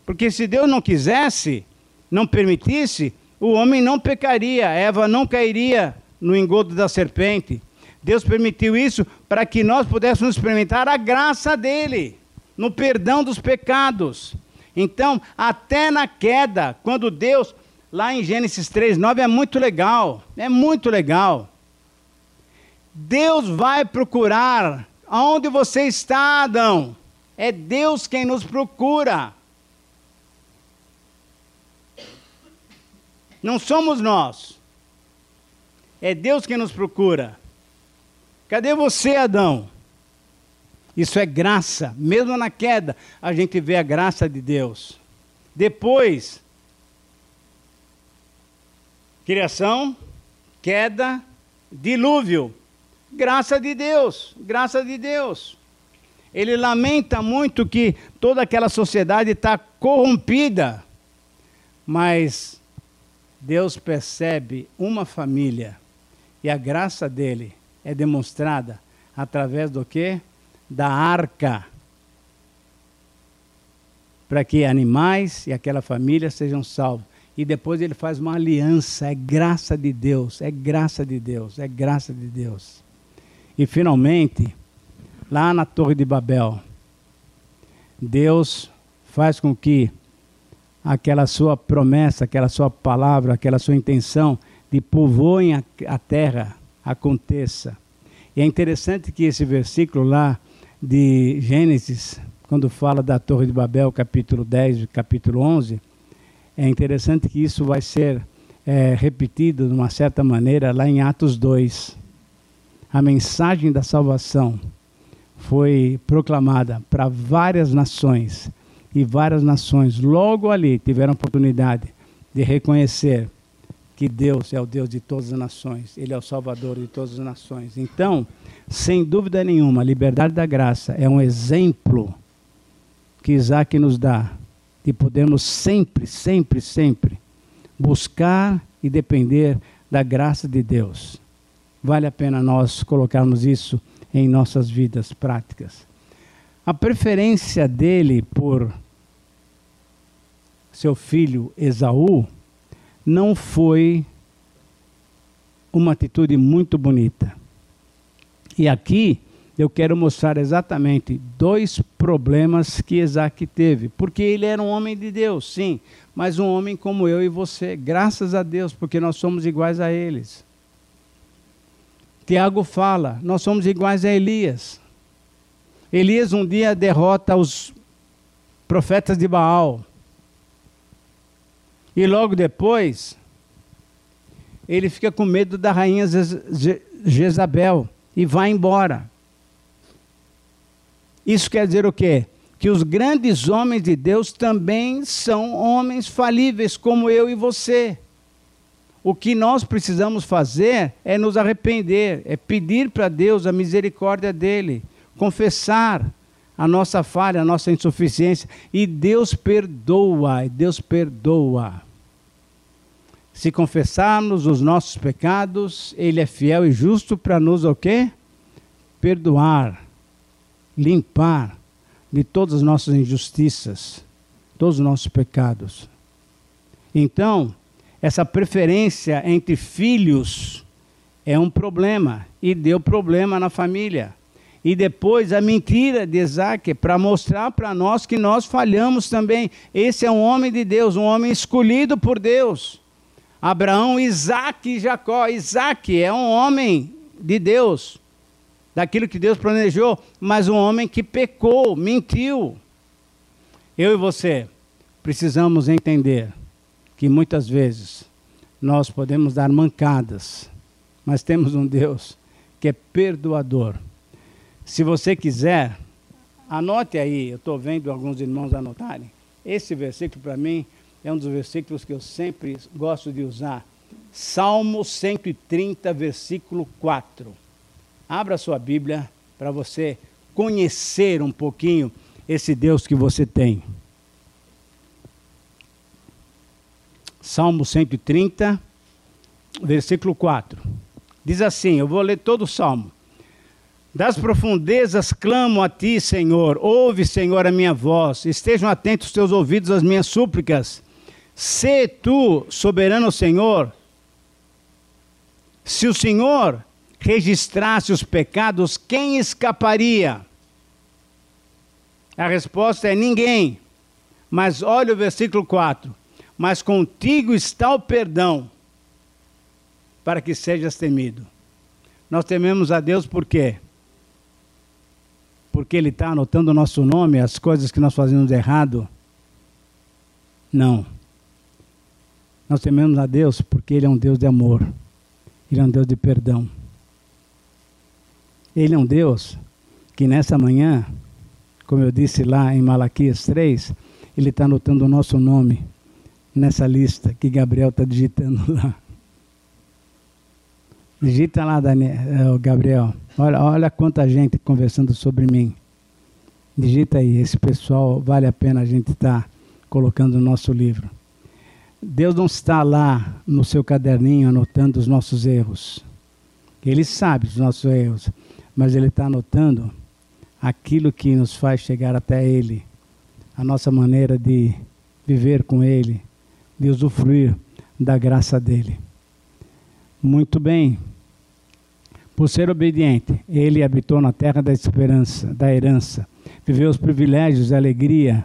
Porque se Deus não quisesse, não permitisse, o homem não pecaria, Eva não cairia no engodo da serpente. Deus permitiu isso para que nós pudéssemos experimentar a graça dele, no perdão dos pecados. Então, até na queda, quando Deus, lá em Gênesis 3, 9, é muito legal, é muito legal. Deus vai procurar aonde você está, Adão. É Deus quem nos procura. Não somos nós. É Deus quem nos procura. Cadê você, Adão? Isso é graça. Mesmo na queda, a gente vê a graça de Deus. Depois, criação, queda, dilúvio. Graça de Deus, graça de Deus. Ele lamenta muito que toda aquela sociedade está corrompida, mas Deus percebe uma família e a graça dele é demonstrada através do que? Da arca. Para que animais e aquela família sejam salvos. E depois ele faz uma aliança, é graça de Deus, é graça de Deus, é graça de Deus. E finalmente, lá na Torre de Babel, Deus faz com que aquela sua promessa, aquela sua palavra, aquela sua intenção de povoem a, a terra aconteça. E é interessante que esse versículo lá de Gênesis, quando fala da Torre de Babel, capítulo 10, capítulo 11, é interessante que isso vai ser é, repetido de uma certa maneira lá em Atos 2. A mensagem da salvação foi proclamada para várias nações e várias nações logo ali tiveram a oportunidade de reconhecer que Deus é o Deus de todas as nações, Ele é o Salvador de todas as nações. Então, sem dúvida nenhuma, a liberdade da graça é um exemplo que Isaac nos dá de podermos sempre, sempre, sempre buscar e depender da graça de Deus. Vale a pena nós colocarmos isso em nossas vidas práticas. A preferência dele por seu filho Esaú não foi uma atitude muito bonita. E aqui eu quero mostrar exatamente dois problemas que Isaac teve. Porque ele era um homem de Deus, sim, mas um homem como eu e você. Graças a Deus, porque nós somos iguais a eles. Tiago fala: nós somos iguais a Elias. Elias um dia derrota os profetas de Baal. E logo depois, ele fica com medo da rainha Jezabel e vai embora. Isso quer dizer o quê? Que os grandes homens de Deus também são homens falíveis, como eu e você. O que nós precisamos fazer é nos arrepender, é pedir para Deus a misericórdia dele, confessar a nossa falha, a nossa insuficiência, e Deus perdoa, Deus perdoa. Se confessarmos os nossos pecados, Ele é fiel e justo para nos o quê? Perdoar, limpar de todas as nossas injustiças, todos os nossos pecados. Então, essa preferência entre filhos é um problema e deu problema na família. E depois a mentira de Isaac para mostrar para nós que nós falhamos também. Esse é um homem de Deus, um homem escolhido por Deus. Abraão, Isaac e Jacó. Isaac é um homem de Deus, daquilo que Deus planejou, mas um homem que pecou, mentiu. Eu e você precisamos entender que muitas vezes nós podemos dar mancadas, mas temos um Deus que é perdoador. Se você quiser, anote aí, eu estou vendo alguns irmãos anotarem. Esse versículo para mim é um dos versículos que eu sempre gosto de usar. Salmo 130, versículo 4. Abra sua Bíblia para você conhecer um pouquinho esse Deus que você tem. Salmo 130, versículo 4. Diz assim: Eu vou ler todo o salmo. Das profundezas clamo a ti, Senhor. Ouve, Senhor, a minha voz. Estejam atentos os teus ouvidos às minhas súplicas. Se tu, soberano Senhor, se o Senhor registrasse os pecados, quem escaparia? A resposta é ninguém. Mas olha o versículo 4 mas contigo está o perdão, para que sejas temido. Nós tememos a Deus por quê? Porque Ele está anotando o nosso nome, as coisas que nós fazemos errado? Não. Nós tememos a Deus porque Ele é um Deus de amor, Ele é um Deus de perdão. Ele é um Deus que nessa manhã, como eu disse lá em Malaquias 3, Ele está anotando o nosso nome nessa lista que Gabriel está digitando lá. Digita lá, Daniel, eh, Gabriel. Olha, olha quanta gente conversando sobre mim. Digita aí, esse pessoal vale a pena a gente estar tá colocando no nosso livro. Deus não está lá no seu caderninho anotando os nossos erros. Ele sabe os nossos erros, mas Ele está anotando aquilo que nos faz chegar até Ele, a nossa maneira de viver com Ele, de usufruir da graça dele. Muito bem. Por ser obediente, ele habitou na terra da esperança, da herança, viveu os privilégios e alegria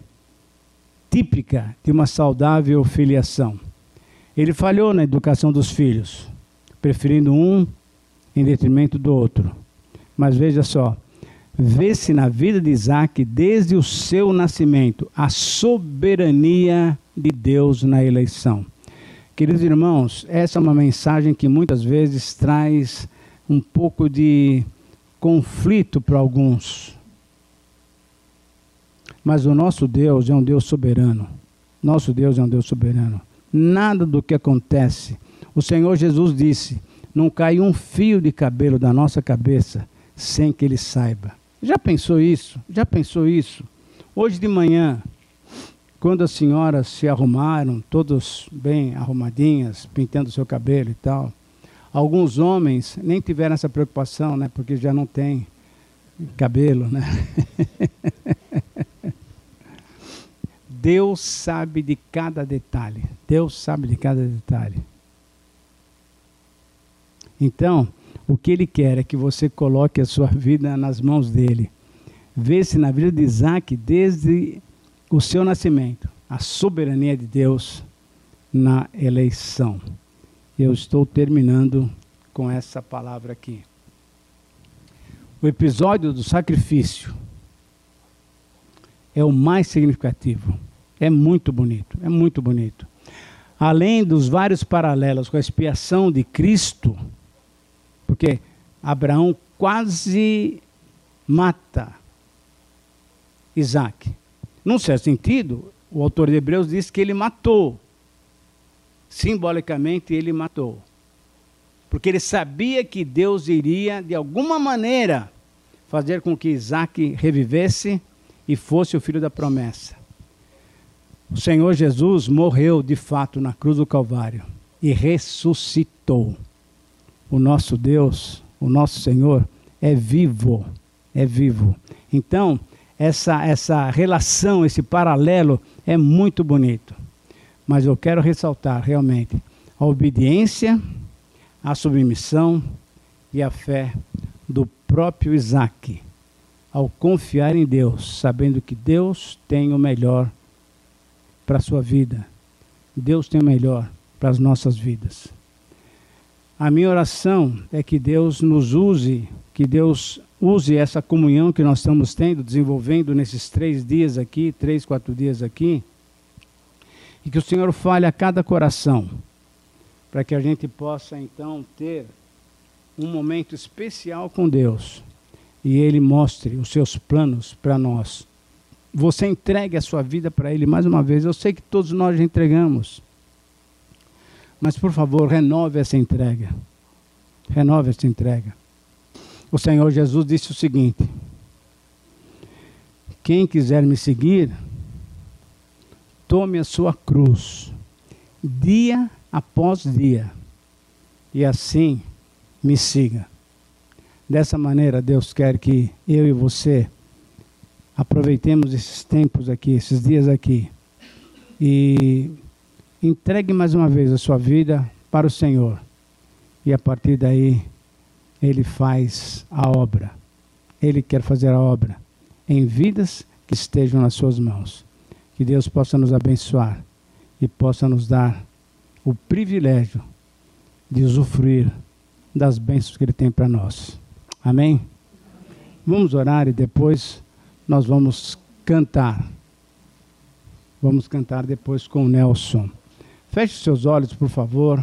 típica de uma saudável filiação. Ele falhou na educação dos filhos, preferindo um em detrimento do outro. Mas veja só, vê-se na vida de Isaac, desde o seu nascimento, a soberania de Deus na eleição. Queridos irmãos, essa é uma mensagem que muitas vezes traz um pouco de conflito para alguns. Mas o nosso Deus é um Deus soberano. Nosso Deus é um Deus soberano. Nada do que acontece. O Senhor Jesus disse: não cai um fio de cabelo da nossa cabeça sem que Ele saiba. Já pensou isso? Já pensou isso? Hoje de manhã, quando as senhoras se arrumaram, todas bem arrumadinhas, pintando seu cabelo e tal, alguns homens nem tiveram essa preocupação, né? Porque já não tem cabelo, né? Deus sabe de cada detalhe. Deus sabe de cada detalhe. Então, o que ele quer é que você coloque a sua vida nas mãos dele. Vê-se na vida de Isaac, desde o seu nascimento, a soberania de Deus na eleição. Eu estou terminando com essa palavra aqui. O episódio do sacrifício é o mais significativo. É muito bonito, é muito bonito. Além dos vários paralelos com a expiação de Cristo, porque Abraão quase mata Isaac. Num certo sentido, o autor de Hebreus diz que ele matou. Simbolicamente, ele matou. Porque ele sabia que Deus iria, de alguma maneira, fazer com que Isaac revivesse e fosse o filho da promessa. O Senhor Jesus morreu de fato na cruz do Calvário e ressuscitou. O nosso Deus, o nosso Senhor, é vivo, é vivo. Então, essa, essa relação, esse paralelo é muito bonito. Mas eu quero ressaltar realmente a obediência, a submissão e a fé do próprio Isaac, ao confiar em Deus, sabendo que Deus tem o melhor para a sua vida. Deus tem o melhor para as nossas vidas. A minha oração é que Deus nos use, que Deus use essa comunhão que nós estamos tendo, desenvolvendo nesses três dias aqui, três, quatro dias aqui, e que o Senhor fale a cada coração, para que a gente possa então ter um momento especial com Deus e Ele mostre os seus planos para nós. Você entregue a sua vida para Ele mais uma vez. Eu sei que todos nós entregamos. Mas, por favor, renove essa entrega. Renove essa entrega. O Senhor Jesus disse o seguinte: Quem quiser me seguir, tome a sua cruz, dia após dia, e assim me siga. Dessa maneira, Deus quer que eu e você aproveitemos esses tempos aqui, esses dias aqui, e entregue mais uma vez a sua vida para o Senhor. E a partir daí, Ele faz a obra. Ele quer fazer a obra em vidas que estejam nas Suas mãos. Que Deus possa nos abençoar e possa nos dar o privilégio de usufruir das bênçãos que Ele tem para nós. Amém? Vamos orar e depois nós vamos cantar. Vamos cantar depois com o Nelson. Feche seus olhos, por favor.